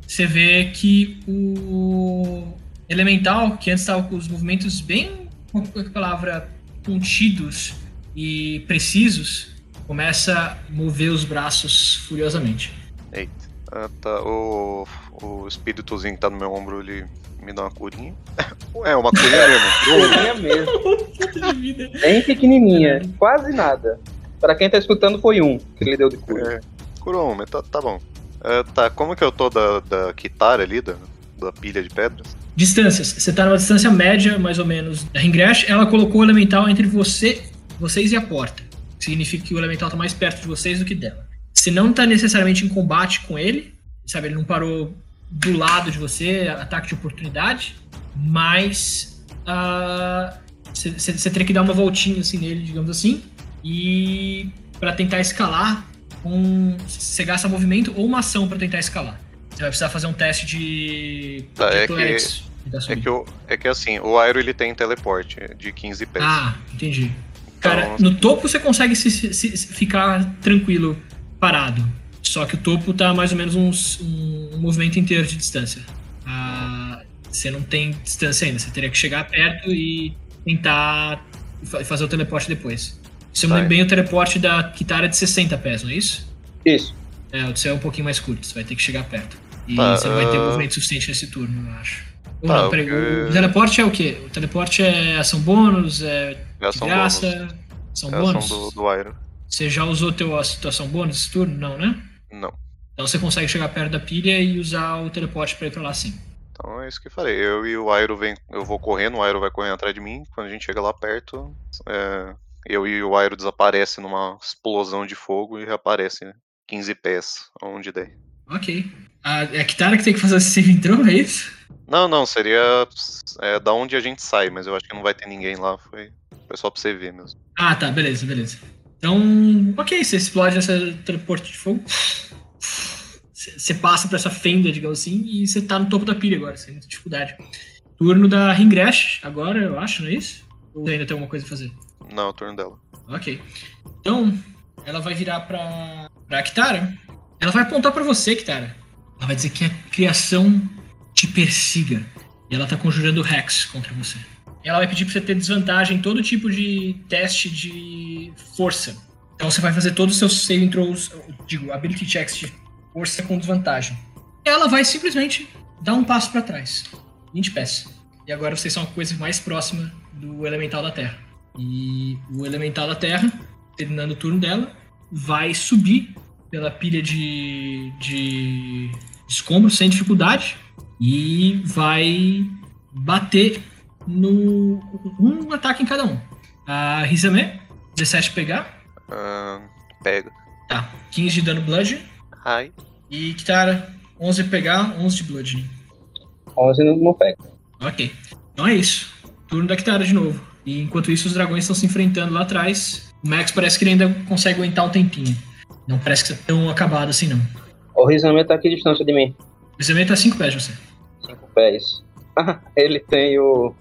Você vê que o elemental, que antes estava com os movimentos bem, como é que a palavra, contidos e precisos, começa a mover os braços furiosamente. Eita. Ah, tá. O, o espíritozinho que tá no meu ombro, ele me dá uma curinha. É, uma curinha mesmo. Pequenininha mesmo. Bem pequenininha. Quase nada. Pra quem tá escutando, foi um que ele deu de cura. É, curou uma, tá, tá bom. Ah, tá, como que eu tô da, da Kitara ali, da, da pilha de pedras? Distâncias. Você tá numa distância média, mais ou menos, da Ringresh. Ela colocou o elemental entre você, vocês e a porta. Significa que o elemental tá mais perto de vocês do que dela. Você não tá necessariamente em combate com ele, sabe? Ele não parou do lado de você, ataque de oportunidade, mas ah, você você teria que dar uma voltinha assim nele, digamos assim, e para tentar escalar, um, você gasta movimento ou uma ação para tentar escalar. Você vai precisar fazer um teste de, Tá, de é que- É que, eu, é que assim, o Aero ele tem teleporte de 15 pés. Ah, entendi. Cara, Então- no topo você consegue se, se- se- ficar tranquilo, parado. Só que o topo tá mais ou menos uns- um, movimento inteiro de distância. Ah, você não tem distância ainda. Você teria que chegar perto e tentar fa- fazer o teleporte depois. Se eu me lembro bem, o teleporte da Kitara é de 60 pés, não é isso? Isso. É, o seu é um pouquinho mais curto, você vai ter que chegar perto. E Tá, você não vai ter ah. movimento suficiente nesse turno, eu acho. Ou Tá, não, peraí, porque- o teleporte é o quê? O teleporte é ação bônus, é É de ação graça, bônus. ação É bônus? ação do, do Iron. Você já usou teu, a tua ação bônus esse turno? Não, né? Não. Então você consegue chegar perto da pilha e usar o teleporte pra ir pra lá sim. Então é isso que eu farei. Eu e o Airo vem. Eu vou correndo, o Airo vai correndo atrás de mim. Quando a gente chega lá perto, é, eu e o Airo desaparecem numa explosão de fogo e reaparece né? 15 pés, onde der. Ok. A, é a Kitara que tem que fazer esse save intro, é isso? Não, não, seria é, da onde a gente sai, mas eu acho que não vai ter ninguém lá. Foi, foi só pra você ver mesmo. Ah, tá, beleza, beleza. Então, ok, você explode essa teleporte de fogo. Você passa por essa fenda, digamos assim, e você tá no topo da pilha agora, sem muita dificuldade. Turno da Ringresh, agora, eu acho, não é isso? Ou ainda tem alguma coisa a fazer? Não, é o turno dela. Ok. Então, ela vai virar pra, pra Kitara. Ela vai apontar pra você, Kitara. Ela vai dizer que a criação te persiga. E ela tá conjurando Hex contra você. Ela vai pedir pra você ter desvantagem em todo tipo de teste de força. Então você vai fazer todos os seus saving throws, digo, ability checks de força com desvantagem. Ela vai simplesmente dar um passo pra trás. 20 pés. E agora vocês são a coisa mais próxima do elemental da Terra. E o elemental da Terra, terminando o turno dela, vai subir pela pilha de, de escombros sem dificuldade e vai bater no um ataque em cada um. A Rizame, 17 pegar, Ah, pega. tá, 15 de dano blood Ai. e Kitara, 11 pegar, 11 de blood. 11 não, não pega. Ok. Então é isso. Turno da Kitara de novo. E enquanto isso, os dragões estão se enfrentando lá atrás. O Max parece que ele ainda consegue aguentar um tempinho. Não parece que tá tão acabado assim, não. O Rizame tá aqui a distância de mim. O Rizame tá 5 pés de você. 5 pés. Ah, ele tem o.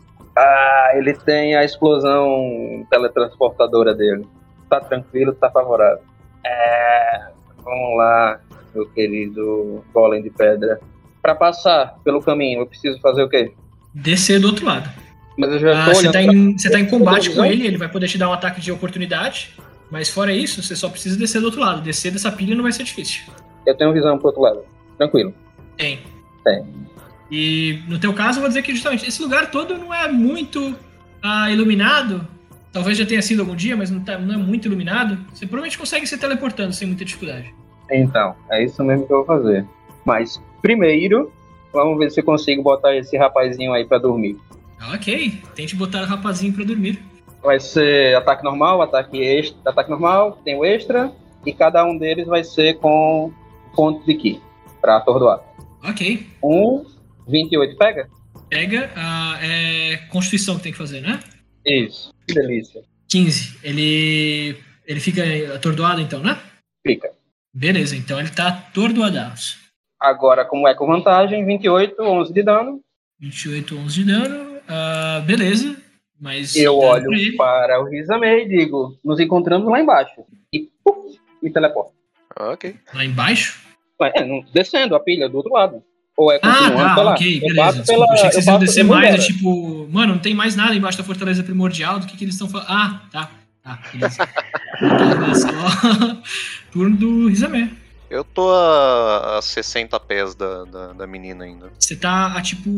Ah, ele tem a explosão teletransportadora dele. Tá tranquilo, tá favorável. É. Vamos lá, meu querido Golem de Pedra. Pra passar pelo caminho, eu preciso fazer o quê? Descer do outro lado. Mas eu já Ah, tô você, tá pra- em, você tá em combate com ele, ele vai poder te dar um ataque de oportunidade. Mas fora isso, você só precisa descer do outro lado. Descer dessa pilha não vai ser difícil. Eu tenho visão pro outro lado. Tranquilo. Tem. Tem. E no teu caso, eu vou dizer que justamente esse lugar todo não é muito ah, iluminado. Talvez já tenha sido algum dia, mas não, tá- não é muito iluminado. Você provavelmente consegue se teleportando sem muita dificuldade. Então, é isso mesmo que eu vou fazer. Mas primeiro, vamos ver se eu consigo botar esse rapazinho aí pra dormir. Ok, tente botar o rapazinho pra dormir. Vai ser ataque normal, ataque extra, ataque normal, tem o extra, e cada um deles vai ser com ponto de ki pra atordoar. Ok. Um, 28 pega? Pega, ah, é Constituição que tem que fazer, né? Isso. Que delícia. 15. Ele. Ele fica atordoado então, né? Fica. Beleza, então ele tá atordoadaço. Agora, como é com vantagem, 28, 11 de dano. 28, 11 de dano. ah, beleza. Mas. Eu olho para o Rizame e digo, nos encontramos lá embaixo. E puf, me teleporto. Ok. Lá embaixo? Ué, É, não- descendo a pilha do outro lado. Ou é Ah, continuando tá, pra lá. ok, beleza. pela, achei que vocês iam descer pela mais, é tipo, mano, não tem mais nada embaixo da fortaleza primordial, do que, que eles estão falando. Ah, tá, tá, beleza. Só... Turno do Rizamé. Eu tô a, a 60 pés da, da, da menina ainda. Você tá a tipo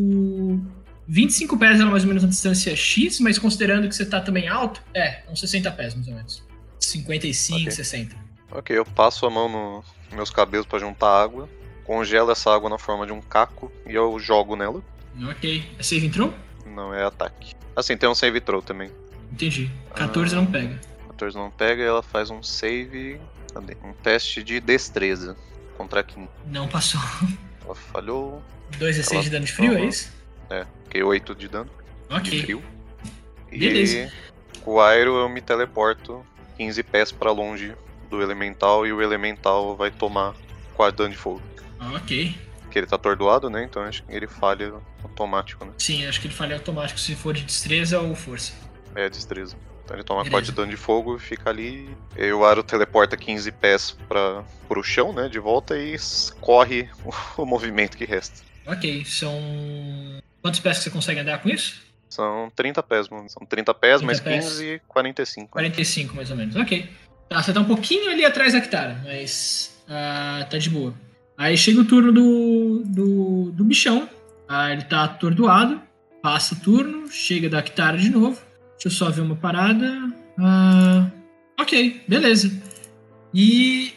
25 pés, ela mais ou menos na distância X, mas considerando que você tá também alto, é, uns 60 pés mais ou menos. 55, Ok. 60. Ok, eu passo a mão no- nos meus cabelos pra juntar água, congelo essa água na forma de um caco e eu jogo nela. Ok. É save entrou? Não é ataque. Assim, tem um save throw também. Entendi. 14 não pega. 14 não pega e ela faz um save. Cadê? Um teste de destreza contra a Kim. Não passou. Ela falhou. 2 d 6 Ela- de dano de frio, é isso? É, fiquei 8 de dano de Ok. frio. Beleza. E com o Airo eu me teleporto 15 pés pra longe do elemental e o elemental vai tomar 4 dano de fogo. Ok. Porque ele tá atordoado, né? Então acho que ele falha automático, né? Sim, acho que ele falha automático se for de destreza ou força. É destreza. Então ele toma Beleza. 4 de dano de fogo e fica ali. E o Aro teleporta 15 pés pra, pro chão, né? De volta e corre o, movimento que resta. Ok, são. Quantos pés que você consegue andar com isso? São 30 pés, mano. São 30 pés, 30 mais pés. 15, 45. 45 mais ou menos, ok. Tá, você tá um pouquinho ali atrás da Kitara, mas ah, tá de boa. Aí chega o turno do, do, do bichão. Ele tá atordoado. Passa o turno, chega da Kitara de novo. Deixa eu só ver uma parada. Ah, ok, beleza. E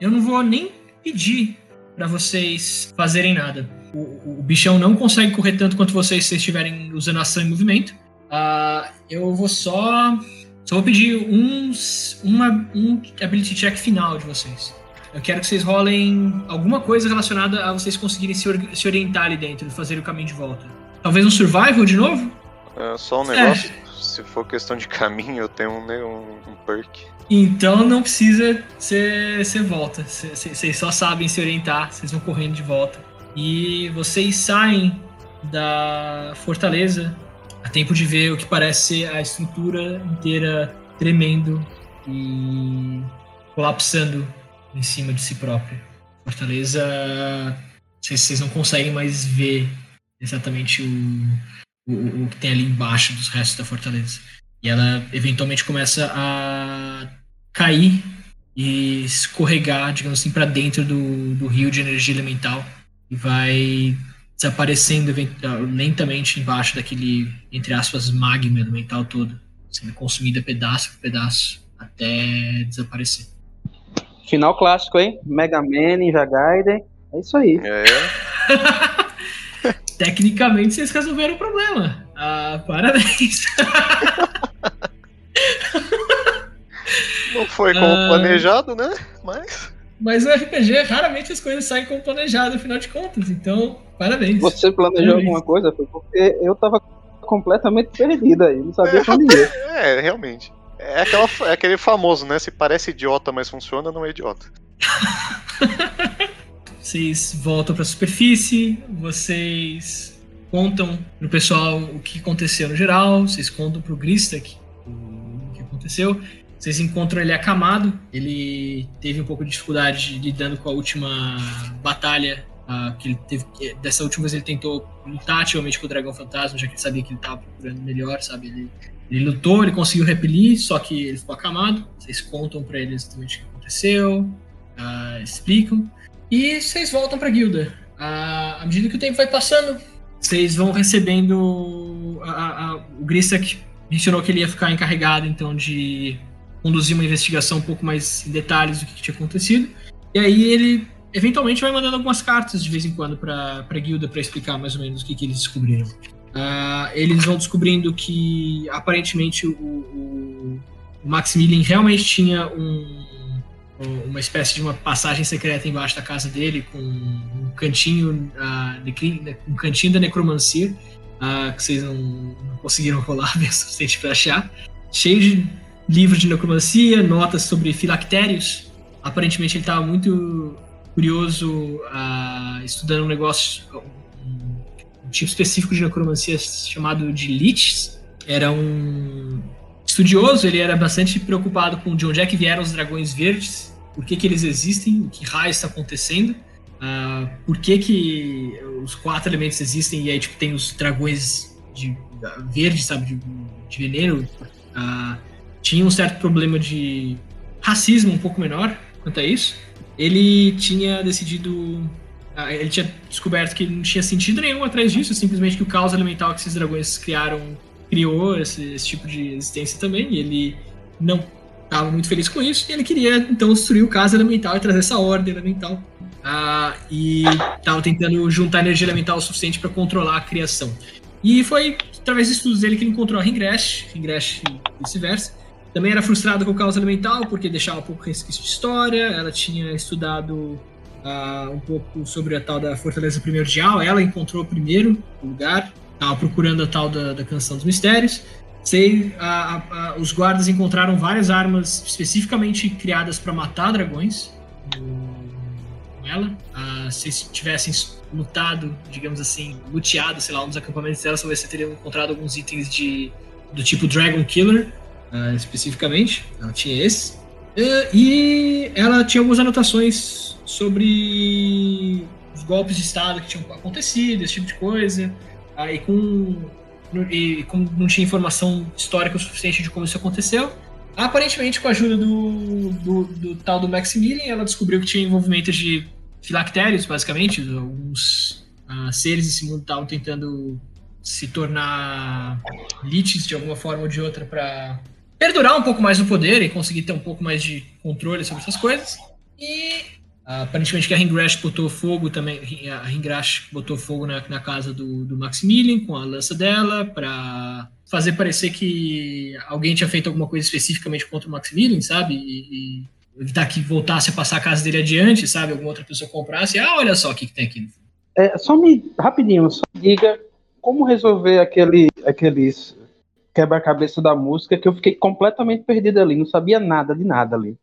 eu não vou nem pedir pra vocês fazerem nada. O, o- bichão não consegue correr tanto quanto vocês se estiverem usando ação e movimento. Ah, eu vou só. Só vou pedir uns, uma, um ability check final de vocês. Eu quero que vocês rolem alguma coisa relacionada a vocês conseguirem se, or- se orientar ali dentro, fazer o caminho de volta. Talvez um survival de novo? É, só um É. negócio. Se for questão de caminho, eu tenho um, um, um perk. Então não precisa ser, volta. Cê- cê- Vocês só sabem se orientar, vocês vão correndo de volta. E vocês saem da fortaleza a tempo de ver o que parece ser a estrutura inteira tremendo e colapsando em cima de si própria. Fortaleza. Vocês, vocês não conseguem mais ver exatamente o, o, o que tem ali embaixo dos restos da fortaleza. E ela eventualmente começa a cair e escorregar, digamos assim, para dentro do, do rio de energia elemental e vai desaparecendo ah, lentamente embaixo daquele, entre aspas, magma elemental todo, sendo consumida pedaço por pedaço até desaparecer. Final clássico, hein? Mega Man, Ninja Gaiden. É isso aí. É, Tecnicamente vocês resolveram o problema. Ah, parabéns. não foi como Ah. planejado, né? Mas. Mas no RPG, raramente as coisas saem como planejado, afinal de contas. Então, parabéns. Você planejou Parabéns. alguma coisa? Foi porque eu tava completamente perdido aí. Não sabia pra onde ia. É, realmente. É, aquela, é aquele famoso, né? Se parece idiota, mas funciona, não é idiota. Vocês voltam para a superfície, vocês contam pro pessoal o que aconteceu no geral, vocês contam pro Gristak o que aconteceu. Vocês encontram ele acamado, ele teve um pouco de dificuldade lidando com a última batalha. ah, que ele teve, dessa última vez ele tentou lutar ativamente com o dragão fantasma, já que ele sabia que ele estava procurando melhor, sabe? Ele, ele lutou, ele conseguiu repelir, só que ele ficou acamado. Vocês contam para ele exatamente o que aconteceu, ah, explicam. E vocês voltam pra guilda. À, à medida que o tempo vai passando, vocês vão recebendo. a- a- a- o Gristak mencionou que ele ia ficar encarregado então de conduzir uma investigação um pouco mais em detalhes do que, tinha acontecido. E aí ele eventualmente vai mandando algumas cartas de vez em quando pra, pra guilda pra explicar mais ou menos o que, que eles descobriram. Ah, eles vão descobrindo que aparentemente o, o, Maximilian realmente tinha um, uma espécie de uma passagem secreta embaixo da casa dele com um cantinho ah, de cri- um cantinho da necromancia ah, que vocês não, não conseguiram rolar bem o suficiente para achar. Cheio de livros de necromancia notas sobre filactérios. Aparentemente ele estava muito curioso ah, estudando um negócio tipo específico de necromancia chamado de liches era um estudioso, ele era bastante preocupado com de onde é que vieram os dragões verdes, por que, que eles existem, o que raio está acontecendo, ah, por que, que os quatro elementos existem e aí tipo, tem os dragões de ah, verde, sabe, de, de veneno. Ah, tinha um certo problema de racismo um pouco menor quanto a isso. Ele tinha decidido. Ah, ele tinha descoberto que não tinha sentido nenhum atrás disso, simplesmente que o caos elemental que esses dragões criaram criou esse, esse tipo de existência também, e ele não estava muito feliz com isso, e ele queria então destruir o caos elemental e trazer essa ordem elemental. Ah, e estava tentando juntar energia elemental o suficiente para controlar a criação. E foi através dos estudos dele que ele encontrou a Ringresh, Ringresh e vice-versa. Também era frustrado com o caos elemental, porque deixava pouco resquício de história, ela tinha estudado ah, um pouco sobre a tal da Fortaleza Primordial, ela encontrou primeiro o lugar, estava procurando a tal da, da Canção dos Mistérios. Sei, os guardas encontraram várias armas especificamente criadas para matar dragões com ela. Ah, se tivessem lutado, digamos assim, luteado, sei lá, dos acampamentos dela, talvez você teria encontrado alguns itens de, do tipo Dragon Killer, ah, especificamente. Ela tinha esse. Eh, e ela tinha algumas anotações sobre os golpes de estado que tinham acontecido, esse tipo de coisa. Aí com não- e como não tinha informação histórica o suficiente de como isso aconteceu, aparentemente com a ajuda do, do, do tal do Maximilian, ela descobriu que tinha envolvimento de filactérios, basicamente, alguns ah, seres desse mundo estavam tentando se tornar liches de alguma forma ou de outra para perdurar um pouco mais no poder e conseguir ter um pouco mais de controle sobre essas coisas. E aparentemente que a Ringrash botou fogo também, a Ringrash botou fogo na, na casa do, do Maximilian com a lança dela para fazer parecer que alguém tinha feito alguma coisa especificamente contra o Maximilian, sabe? E, e evitar que voltasse a passar a casa dele adiante, sabe? Alguma outra pessoa comprasse. Ah, olha só o que, que tem aqui. É, só me, rapidinho, só me diga como resolver aquele, aqueles quebra-cabeça da música que eu fiquei completamente perdido ali, não sabia nada de nada ali.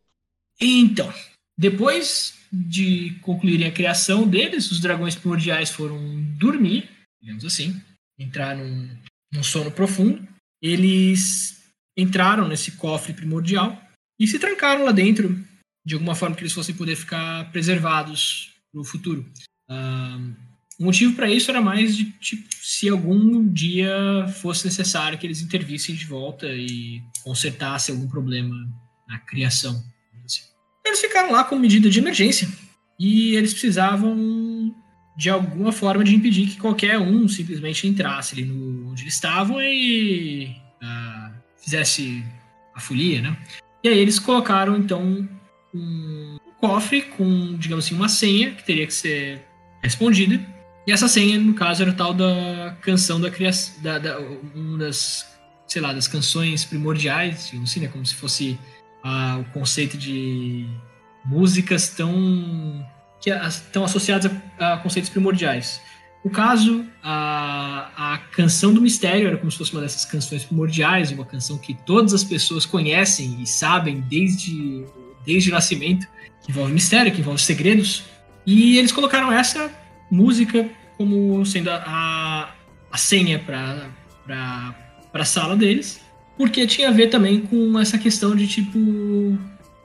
Então, depois de concluírem a criação deles, os dragões primordiais foram dormir, digamos assim, entrar num, num sono profundo. Eles entraram nesse cofre primordial e se trancaram lá dentro, de alguma forma que eles fossem poder ficar preservados no futuro. Ah, o motivo para isso era mais de tipo, se algum dia fosse necessário que eles intervissem de volta e consertassem algum problema na criação. Eles ficaram lá como medida de emergência e eles precisavam de alguma forma de impedir que qualquer um simplesmente entrasse ali no, onde eles estavam e ah, fizesse a folia, né? E aí eles colocaram então um cofre com, digamos assim, uma senha que teria que ser respondida. E essa senha, no caso, era o tal da canção da criação, da, da, uma das, sei lá, das canções primordiais, assim, né? Como se fosse ah, o conceito de músicas tão que estão associadas a, a conceitos primordiais. No caso, a, a canção do mistério era como se fosse uma dessas canções primordiais, uma canção que todas as pessoas conhecem e sabem desde, desde o nascimento, que envolve mistério, que envolve segredos. E eles colocaram essa música como sendo a, a, senha para a sala deles, porque tinha a ver também com essa questão de tipo.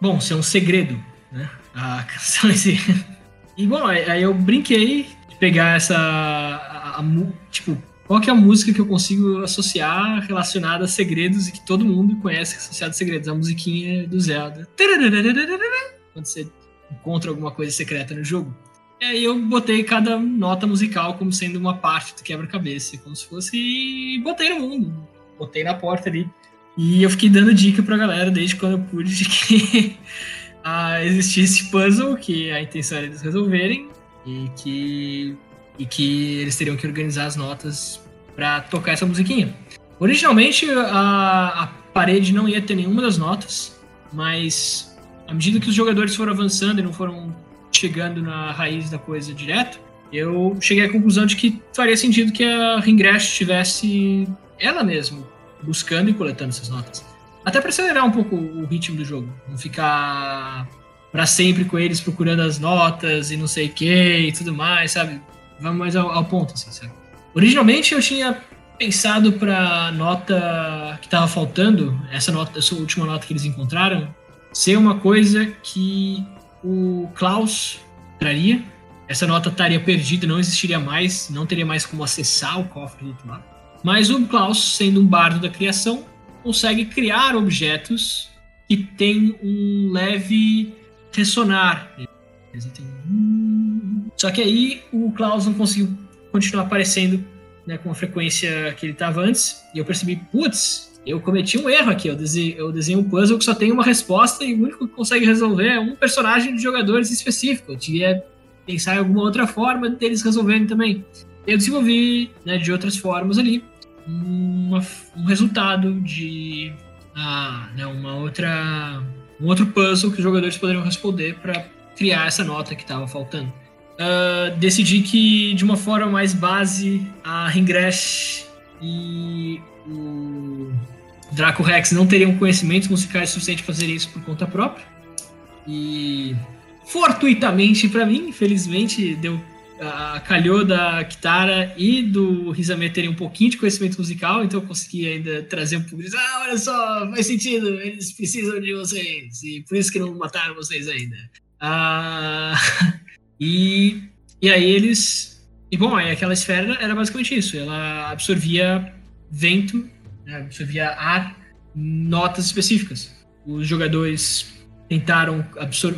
Bom, ser um segredo, né? A canção em si. E bom, aí eu brinquei de pegar essa. a- a tipo, qual que é a música que eu consigo associar relacionada a segredos e que todo mundo conhece associada a segredos? A musiquinha do Zelda. Quando você encontra alguma coisa secreta no jogo. E aí eu botei cada nota musical como sendo uma parte do quebra-cabeça, como se fosse. E botei no mundo. Botei na porta ali. E eu fiquei dando dica pra galera desde quando eu pude de que ah, existia esse puzzle, que a intenção era eles resolverem, e que, e que eles teriam que organizar as notas pra tocar essa musiquinha. Originalmente a, a parede não ia ter nenhuma das notas, mas à medida que os jogadores foram avançando e não foram chegando na raiz da coisa direto, eu cheguei à conclusão de que faria sentido que a Ringrash estivesse ela mesma buscando e coletando essas notas. Até para acelerar um pouco o ritmo do jogo, não ficar para sempre com eles procurando as notas e não sei o que e tudo mais, sabe? Vamos mais ao, ao ponto, assim, sabe? Originalmente eu tinha pensado para nota que tava faltando, essa nota, essa última nota que eles encontraram, ser uma coisa que o Klaus traria. Essa nota estaria perdida, não existiria mais, não teria mais como acessar o cofre do outro lado. Mas o Klaus, sendo um bardo da criação, consegue criar objetos que têm um leve ressonar. Eles têm um- Só que aí o Klaus não conseguiu continuar aparecendo né, com a frequência que ele estava antes. E eu percebi, putz, eu cometi um erro aqui. Eu desenhei, eu um puzzle que só tem uma resposta e o único que consegue resolver é um personagem de jogadores específico. Eu devia pensar em alguma outra forma deles resolverem também. Eu desenvolvi né, de outras formas ali uma- um resultado de ah, né, uma outra um outro puzzle que os jogadores poderiam responder para criar essa nota que estava faltando. Ah, decidi que de uma forma mais base a Ringresh e o Draco Rex não teriam conhecimentos musicais suficientes para fazer isso por conta própria. E fortuitamente para mim, infelizmente, deu a calhou da Kitara e do Rizame terem um pouquinho de conhecimento musical, então eu consegui ainda trazer um de ah, olha só, faz sentido, eles precisam de vocês, e por isso que não mataram vocês ainda. Ah, e, e aí eles. E bom, aí aquela esfera era basicamente isso, ela absorvia vento, né, absorvia ar, notas específicas. Os jogadores tentaram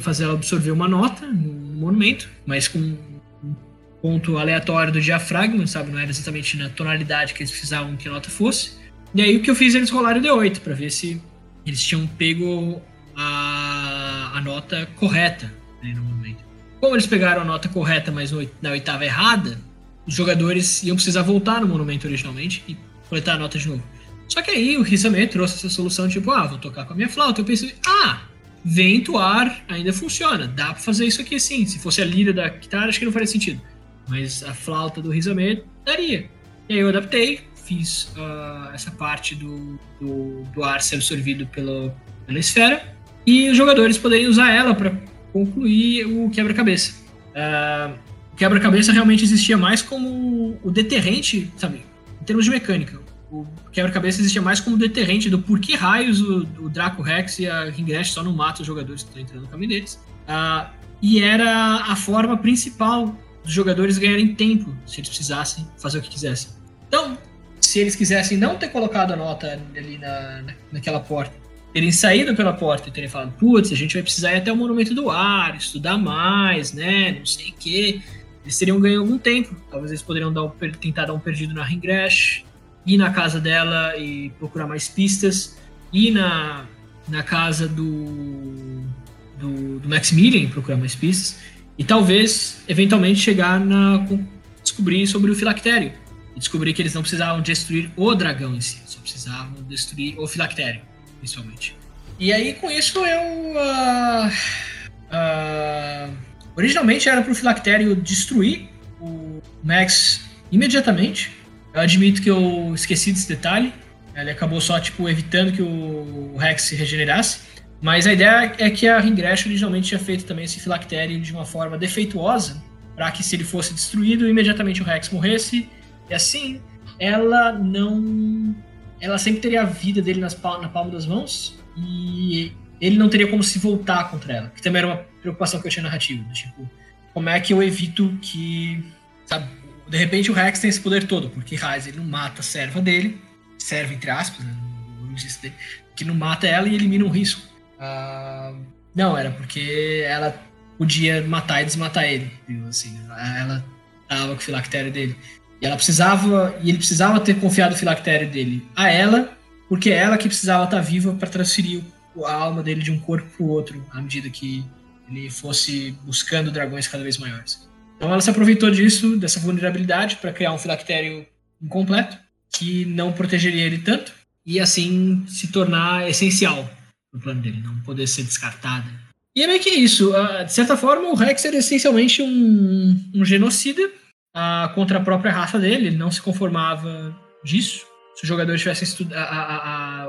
fazer ela absorver uma nota no monumento, mas com um ponto aleatório do diafragma, sabe? Não era exatamente na tonalidade que eles precisavam que a nota fosse. E aí o que eu fiz, eles rolaram o D8 para ver se eles tinham pego a, a nota correta né, no momento. Como eles pegaram a nota correta, mas na oitava errada, os jogadores iam precisar voltar no monumento originalmente e coletar a nota de novo. Só que aí o Rizame trouxe essa solução, tipo, ah, vou tocar com a minha flauta. Eu pensei, ah, vento, ar ainda funciona. Dá pra fazer isso aqui sim. Se fosse a lira da guitarra, acho que não faria sentido. Mas a flauta do Rizame daria. E aí eu adaptei, fiz uh, essa parte do, do, do, ar ser absorvido pela, pela esfera. E os jogadores poderiam usar ela para concluir o quebra-cabeça. Uh, o quebra-cabeça realmente existia mais como o deterrente, sabe? Em termos de mecânica o quebra-cabeça existia mais como deterrente do porquê raios o, o Draco Rex e a Ringrash só não matam os jogadores que estão entrando no caminho deles. Uh, e era a forma principal dos jogadores ganharem tempo, se eles precisassem fazer o que quisessem. Então, se eles quisessem não ter colocado a nota ali na, naquela porta, terem saído pela porta e terem falado, putz, a gente vai precisar ir até o Monumento do Ar, estudar mais, né, não sei o quê, eles teriam ganho algum tempo. Talvez eles poderiam dar um, tentar dar um perdido na Ringrash, ir na casa dela e procurar mais pistas, ir na, na casa do, do, do Maximilian procurar mais pistas, e talvez, eventualmente, chegar na. descobrir sobre o filactério. E descobrir que eles não precisavam destruir o dragão em si, só precisavam destruir o filactério, principalmente. E aí, com isso, eu. Uh, uh, originalmente era para o filactério destruir o Max imediatamente, eu admito que eu esqueci desse detalhe. Ele acabou só, tipo, evitando que o Rex se regenerasse. Mas a ideia é que a Ringresh originalmente tinha feito também esse filactério de uma forma defeituosa, para que se ele fosse destruído, imediatamente o Rex morresse. E assim, ela não. Ela sempre teria a vida dele nas pal na palma das mãos e ele não teria como se voltar contra ela. Que também era uma preocupação que eu tinha narrativa. Tipo, como é que eu evito que. Sabe, de repente o Rex tem esse poder todo, porque Raiz ele não mata a serva dele, serva entre aspas, né, dele, que não mata ela e elimina um risco. Uh, não, era porque ela podia matar e desmatar ele? Assim, ela tava com o filactério dele. E ela precisava, e ele precisava ter confiado o filactério dele a ela, porque é ela que precisava estar viva para transferir a alma dele de um corpo para o outro, à medida que ele fosse buscando dragões cada vez maiores. Então ela se aproveitou disso, dessa vulnerabilidade, para criar um filactério incompleto, que não protegeria ele tanto, e assim se tornar essencial no plano dele, não poder ser descartado. E é meio que isso. Uh, de certa forma, o Rex era essencialmente um, um genocida uh, contra a própria raça dele, ele não se conformava disso. Se os jogadores tivessem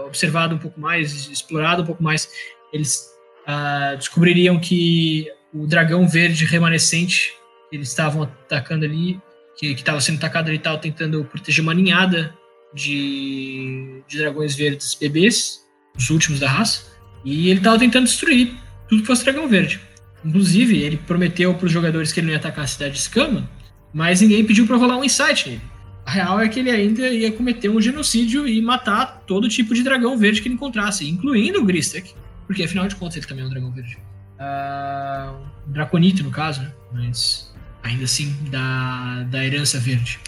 observado um pouco mais, explorado um pouco mais, eles uh, descobririam que o dragão verde remanescente eles estavam atacando ali, que estava sendo atacado ali, estava tentando proteger uma ninhada de, de dragões verdes bebês, os últimos da raça, e ele estava tentando destruir tudo que fosse dragão verde. Inclusive, ele prometeu para os jogadores que ele não ia atacar a cidade de Escama, mas ninguém pediu para rolar um insight nele. A real é que ele ainda ia cometer um genocídio e matar todo tipo de dragão verde que ele encontrasse, incluindo o Gristek, porque afinal de contas ele também é um dragão verde. Uh, Draconite, no caso, né? Mas ainda assim, da, da herança verde.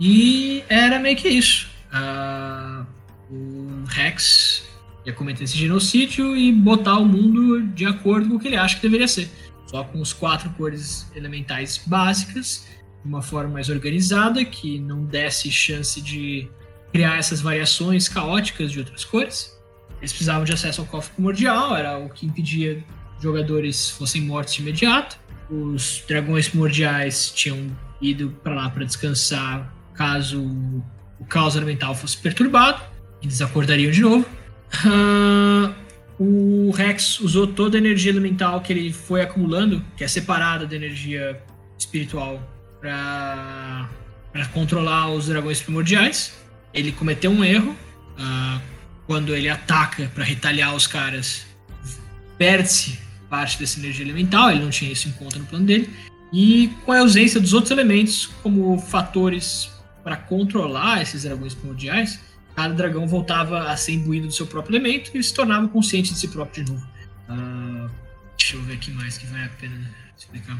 E era meio que isso. Uh, o Rex ia cometer esse genocídio e botar o mundo de acordo com o que ele acha que deveria ser. Só com os quatro cores elementais básicas, de uma forma mais organizada, que não desse chance de criar essas variações caóticas de outras cores. Eles precisavam de acesso ao cofre primordial, era o que impedia jogadores fossem mortos de imediato os dragões primordiais tinham ido para lá para descansar caso o caos elemental fosse perturbado. Eles acordariam de novo. Uh, o Rex usou toda a energia elemental que ele foi acumulando, que é separada da energia espiritual, para controlar os dragões primordiais. Ele cometeu um erro. Uh, quando ele ataca para retaliar os caras, perde-se parte dessa energia elemental, ele não tinha isso em conta no plano dele. E com a ausência dos outros elementos, como fatores para controlar esses dragões primordiais, cada dragão voltava a ser imbuído do seu próprio elemento e se tornava consciente de si próprio de novo. Ah, deixa eu ver aqui mais que vale a pena explicar.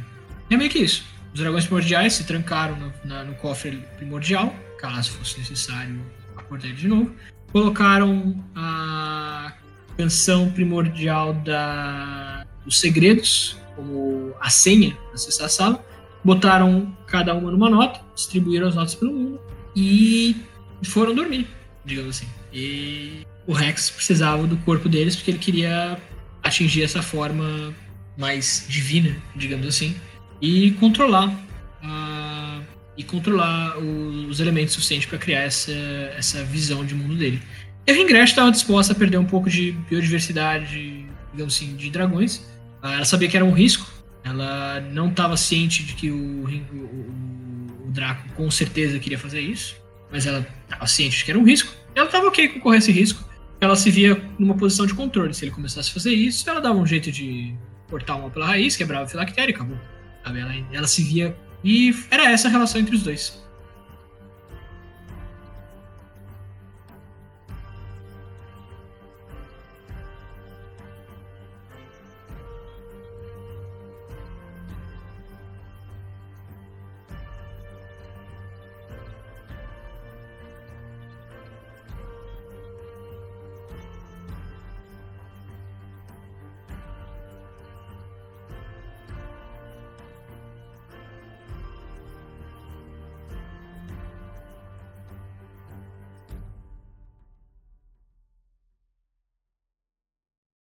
É meio que isso. Os dragões primordiais se trancaram no, na- no cofre primordial, caso fosse necessário acordar ele de novo. Colocaram a canção primordial da, dos segredos como a senha acessar a sala. Botaram cada uma numa nota, distribuíram as notas pelo mundo e foram dormir, digamos assim. E o Rex precisava do corpo deles porque ele queria atingir essa forma mais divina, digamos assim, e controlar ah, e controlar os elementos suficientes para criar essa, essa visão de mundo dele. E a Ringresh estava disposta a perder um pouco de biodiversidade, digamos assim, de dragões. Ela sabia que era um risco. Ela não estava ciente de que o, o, o- Draco com certeza queria fazer isso, mas ela estava ciente de que era um risco. Ela estava ok com correr esse risco. Ela se via numa posição de controle. Se ele começasse a fazer isso, ela dava um jeito de cortar uma pela raiz, quebrava o e acabou. Ela, ela se via. E era essa a relação entre os dois.